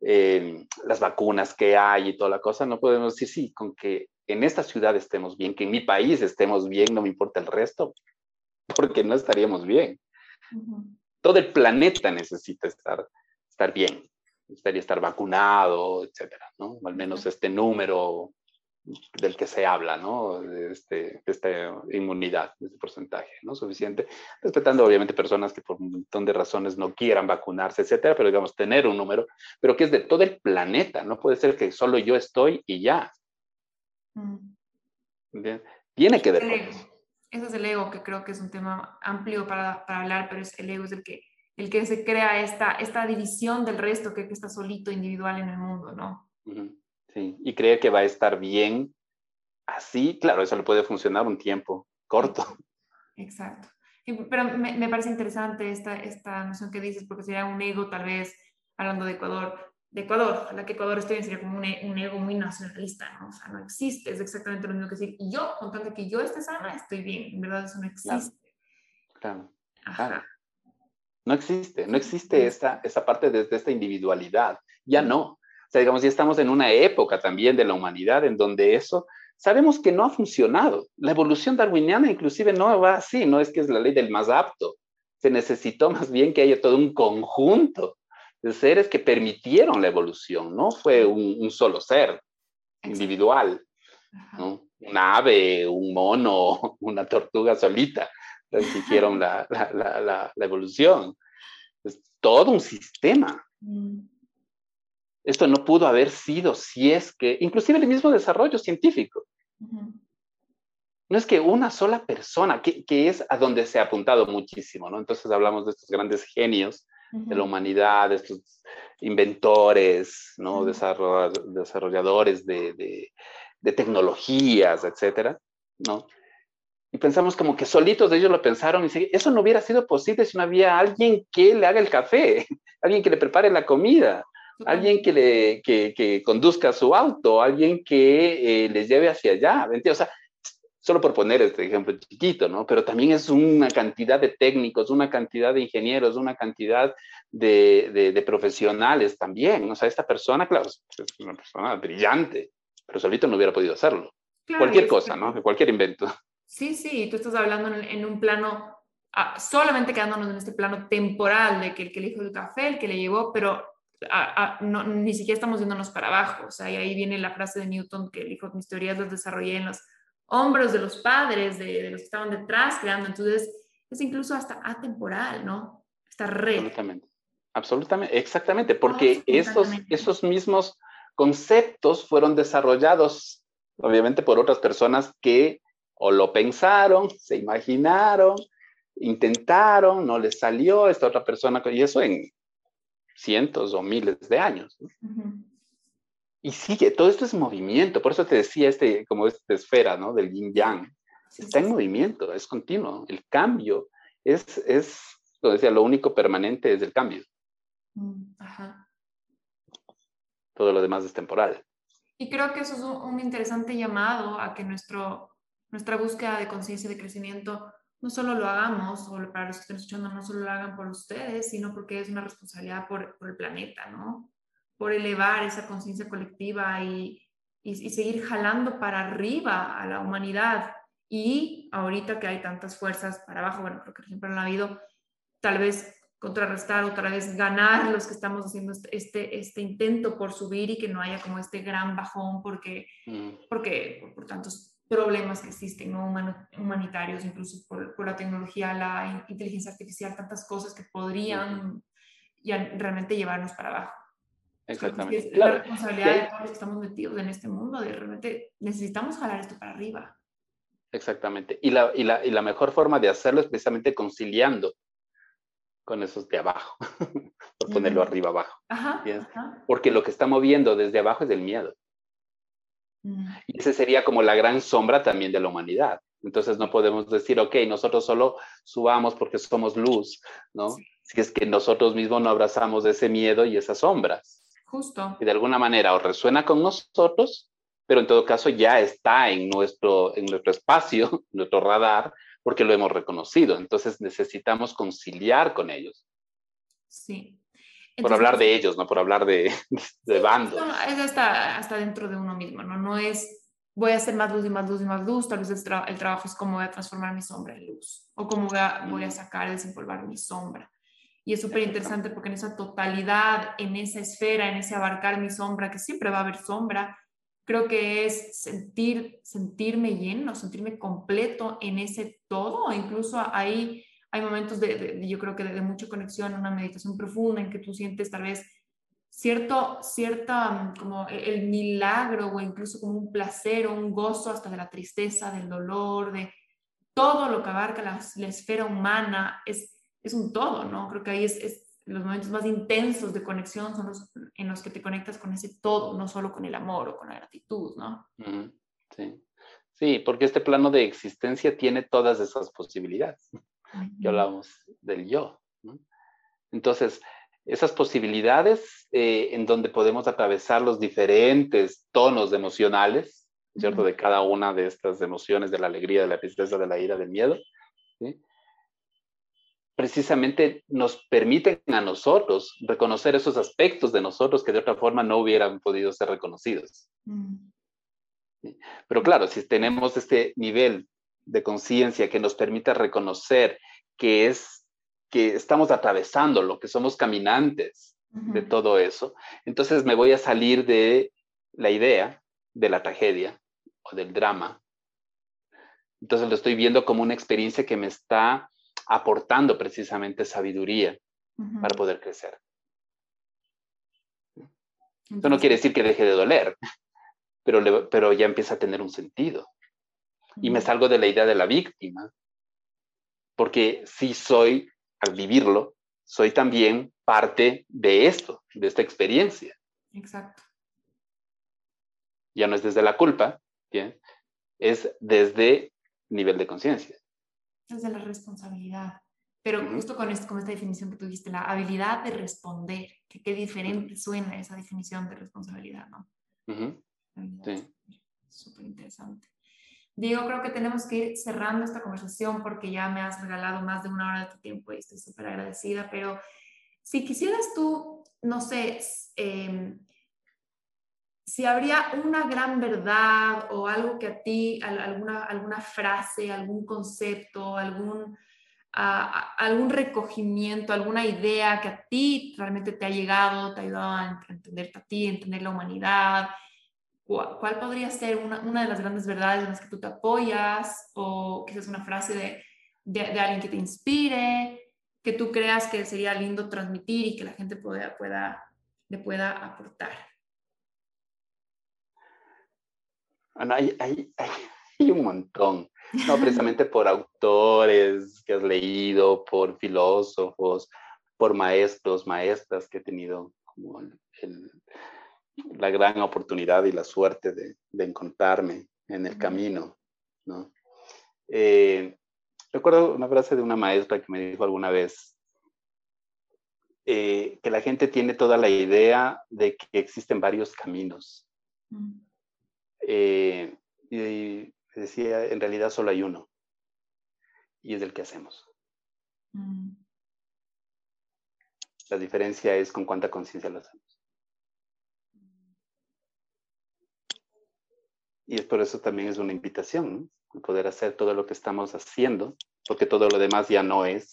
eh, las vacunas que hay y toda la cosa, no podemos decir, sí, con que en esta ciudad estemos bien, que en mi país estemos bien, no me importa el resto, porque no estaríamos bien. Todo el planeta necesita estar, estar bien gustaría estar vacunado, etcétera, ¿no? O al menos este número del que se habla, ¿no? De, este, esta inmunidad, de este porcentaje, ¿no? Suficiente, respetando obviamente personas que por un montón de razones no quieran vacunarse, etcétera, pero digamos, tener un número, pero que es de todo el planeta, no puede ser que solo yo estoy y ya. Mm. Tiene que ver con eso. Ese es el ego, que creo que es un tema amplio para, para hablar, pero es el ego es el que el que se crea esta, esta división del resto que, que está solito, individual en el mundo, ¿no? Sí, y cree que va a estar bien así, claro, eso le puede funcionar un tiempo corto. Exacto. Pero me, me, parece interesante esta, esta noción que dices, porque sería un ego, tal vez, hablando de Ecuador, de Ecuador, a la que Ecuador esté bien, sería como un, un, ego muy nacionalista, ¿no? O sea, no existe, es exactamente lo mismo que decir, y yo, con tanto que yo esté sana, estoy bien, en verdad eso no existe. Claro. claro. No existe, no existe esta, esa parte de, esta individualidad. Ya no. O sea, digamos, ya estamos en una época también de la humanidad en donde eso sabemos que no ha funcionado. La evolución darwiniana inclusive no va así, no es que es la ley del más apto. Se necesitó más bien que haya todo un conjunto de seres que permitieron la evolución, no fue un, solo ser individual, ¿no? un ave, un mono, una tortuga solita hicieron la, la, la, la, evolución. Es todo un sistema. Esto no pudo haber sido si es que, inclusive el mismo desarrollo científico. No es que una sola persona, que, que, es a donde se ha apuntado muchísimo, ¿no? Entonces hablamos de estos grandes genios de la humanidad, de estos inventores, ¿no? desarrolladores de, de, de, tecnologías, etcétera, ¿no? y pensamos como que solitos ellos lo pensaron y eso no hubiera sido posible si no había alguien que le haga el café, alguien que le prepare la comida, alguien que le que, que conduzca su auto, alguien que eh, les lleve hacia allá. O sea, solo por poner este ejemplo chiquito, ¿no? Pero también es una cantidad de técnicos, una cantidad de ingenieros, una cantidad de, de, profesionales también. O sea, esta persona, claro, es una persona brillante, pero solito no hubiera podido hacerlo. cualquier cosa, ¿no? Cualquier invento. Sí, sí, tú estás hablando en, un plano, ah, solamente quedándonos en este plano temporal de que el que le hizo el café, el que le llevó, pero ah, ah, no, ni siquiera estamos yéndonos para abajo. O sea, y ahí viene la frase de Newton que dijo, mis teorías las desarrollé en los hombros de los padres, de, los que estaban detrás creando. Entonces, es incluso hasta atemporal, ¿no? Esta red. Absolutamente. Absolutamente, exactamente, porque esos, esos mismos conceptos fueron desarrollados, obviamente, por otras personas que o lo pensaron, se imaginaron, intentaron, no les salió esta otra persona, y eso en cientos o miles de años. Y sigue, todo esto es movimiento, por eso te decía este, como esta esfera, ¿no? Del yin yang. Está en movimiento, es continuo. El cambio es, es, lo decía, lo único permanente es el cambio. Mm, todo lo demás es temporal. Y creo que eso es un interesante llamado a que nuestro, nuestra búsqueda de conciencia de crecimiento no solo lo hagamos, o para los que estén escuchando, no solo lo hagan por ustedes, sino porque es una responsabilidad por, por el planeta, ¿no? Por elevar esa conciencia colectiva y, y, seguir jalando para arriba a la humanidad. Y ahorita que hay tantas fuerzas para abajo, bueno, creo que siempre lo ha habido, tal vez contrarrestar o tal vez ganar los que estamos haciendo este, este, este intento por subir y que no haya como este gran bajón porque, mm. porque por, por tantos problemas que existen, ¿no? humanitarios, incluso por, por, la tecnología, la inteligencia artificial, tantas cosas que podrían ya realmente llevarnos para abajo. Exactamente. Es la responsabilidad de todos los que estamos metidos en este mundo, de realmente necesitamos jalar esto para arriba. Exactamente. Y la, y la, y la mejor forma de hacerlo es precisamente conciliando con esos de abajo, por ponerlo arriba abajo. Ajá, Porque lo que está moviendo desde abajo es el miedo. Mm. Y ese sería como la gran sombra también de la humanidad. Entonces no podemos decir, ok, nosotros solo subamos porque somos luz, ¿no? Si es que nosotros mismos no abrazamos ese miedo y esas sombras. Justo. Y de alguna manera o resuena con nosotros, pero en todo caso ya está en nuestro, en nuestro espacio, nuestro radar, porque lo hemos reconocido. Entonces necesitamos conciliar con ellos. Sí. Por hablar de ellos, no por hablar de, de bandos. No, es hasta, hasta dentro de uno mismo, ¿no? No es voy a hacer más luz y más luz y más luz, tal vez el, trabajo es cómo voy a transformar mi sombra en luz o cómo voy a, voy a sacar, desempolvar mi sombra. Y es súper interesante porque en esa totalidad, en esa esfera, en ese abarcar mi sombra, que siempre va a haber sombra, creo que es sentir, sentirme lleno, sentirme completo en ese todo. Incluso ahí hay momentos de, yo creo que de, de mucha conexión, una meditación profunda en que tú sientes tal vez cierto, cierta, como e, el milagro o incluso como un placer o un gozo hasta de la tristeza, del dolor, de todo lo que abarca la, esfera humana, es, es un todo, ¿no? Creo que ahí es, es, los momentos más intensos de conexión son los en los que te conectas con ese todo, no solo con el amor o con la gratitud, ¿no? Sí. Sí, porque este plano de existencia tiene todas esas posibilidades. Que hablamos del yo. ¿no? Entonces, esas posibilidades eh, en donde podemos atravesar los diferentes tonos emocionales, ¿cierto? De cada una de estas emociones, de la alegría, de la tristeza, de la ira, del miedo, precisamente nos permiten a nosotros reconocer esos aspectos de nosotros que de otra forma no hubieran podido ser reconocidos. Pero claro, si tenemos este nivel de conciencia que nos permite reconocer que es que estamos atravesando, lo que somos caminantes de todo eso, entonces me voy a salir de la idea de la tragedia o del drama. Entonces lo estoy viendo como una experiencia que me está aportando precisamente sabiduría para poder crecer. Eso no quiere decir que deje de doler, pero, pero ya empieza a tener un sentido. Y me salgo de la idea de la víctima, porque sí soy al vivirlo, soy también parte de esto, de esta experiencia. Exacto. Ya no es desde la culpa, ¿bien? es desde nivel de conciencia. Desde la responsabilidad. Pero justo con, esto, con esta definición que tuviste, la habilidad de responder, que qué diferente suena esa definición de responsabilidad, ¿no? Sí. Súper interesante. Diego, creo que tenemos que ir cerrando esta conversación porque ya me has regalado más de una hora de tu tiempo y estoy súper agradecida, pero si quisieras tú, no sé, em, si habría una gran verdad o algo que a ti, alguna, alguna frase, algún concepto, algún, algún recogimiento, alguna idea que a ti realmente te ha llegado, te ha ayudado a entenderte a ti, entender la humanidad, ¿Cuál podría ser una, una, de las grandes verdades en las que tú te apoyas? O quizás una frase de, de, alguien que te inspire, que tú creas que sería lindo transmitir y que la gente pueda, pueda, le pueda aportar. hay, hay, hay, un montón, no precisamente por autores que has leído, por filósofos, por maestros, maestras que he tenido como el la gran oportunidad y la suerte de, encontrarme en el camino, ¿no? Eh, recuerdo una frase de una maestra que me dijo alguna vez eh, que la gente tiene toda la idea de que existen varios caminos. Eh, y decía, en realidad solo hay uno, y es el que hacemos. La diferencia es con cuánta conciencia lo hacemos. Y es por eso también es una invitación, ¿no? poder hacer todo lo que estamos haciendo, porque todo lo demás ya no es.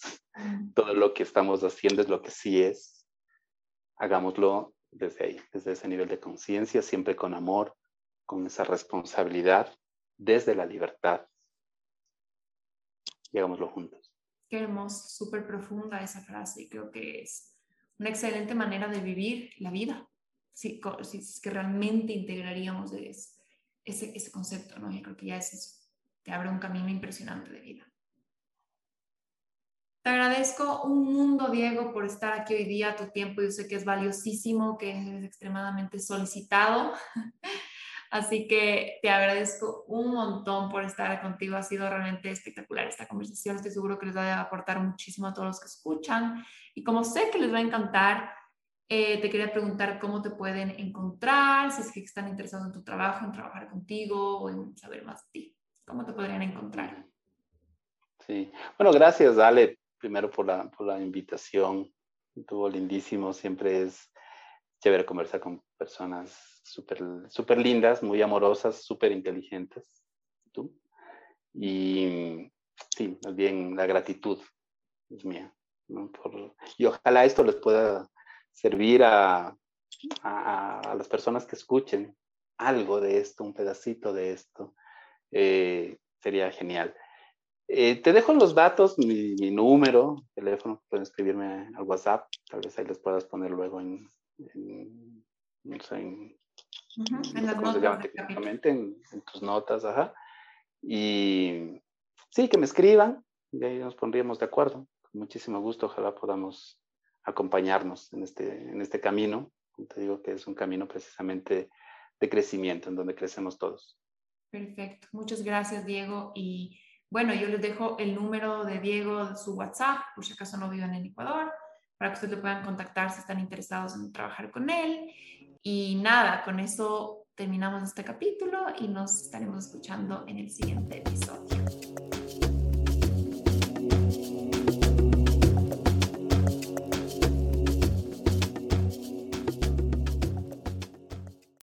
Todo lo que estamos haciendo es lo que sí es. Hagámoslo desde ahí, desde ese nivel de conciencia, siempre con amor, con esa responsabilidad, desde la libertad. Y hagámoslo juntos. Qué hermoso, súper profunda esa frase creo que es una excelente manera de vivir la vida si, si es que realmente integraríamos ese, ese concepto, ¿no? Yo creo que ya es eso, te abre un camino impresionante de vida. Te agradezco un mundo, Diego, por estar aquí hoy día. Tu tiempo yo sé que es valiosísimo, que es extremadamente solicitado. Así que te agradezco un montón por estar contigo. Ha sido realmente espectacular esta conversación. Estoy seguro que les va a aportar muchísimo a todos los que escuchan. Y como sé que les va a encantar, eh, te quería preguntar cómo te pueden encontrar, si es que están interesados en tu trabajo, en trabajar contigo o en saber más de ti. ¿Cómo te podrían encontrar? Sí, bueno, gracias, Ale, primero por la, por la invitación. Estuvo lindísimo. Siempre es chévere conversar con personas súper super lindas, muy amorosas, súper inteligentes. ¿Tú? Y sí, más bien la gratitud es mía. y ojalá esto les pueda servir a, a, las personas que escuchen algo de esto, un pedacito de esto. Eh, sería genial. Eh, te dejo los datos, mi, número, teléfono, pueden escribirme al WhatsApp, tal vez ahí les puedas poner luego en, en, no sé, en, en, tus notas, ajá. Y sí, que me escriban, y ahí nos pondríamos de acuerdo. Con muchísimo gusto, ojalá podamos acompañarnos en este, en este camino. Te digo que es un camino precisamente de crecimiento, en donde crecemos todos. Perfecto. Muchas gracias, Diego. Y bueno, yo les dejo el número de Diego, su WhatsApp, por si acaso no viven en Ecuador, para que ustedes le puedan contactar si están interesados en trabajar con él. Y nada, con eso terminamos este capítulo y nos estaremos escuchando en el siguiente episodio.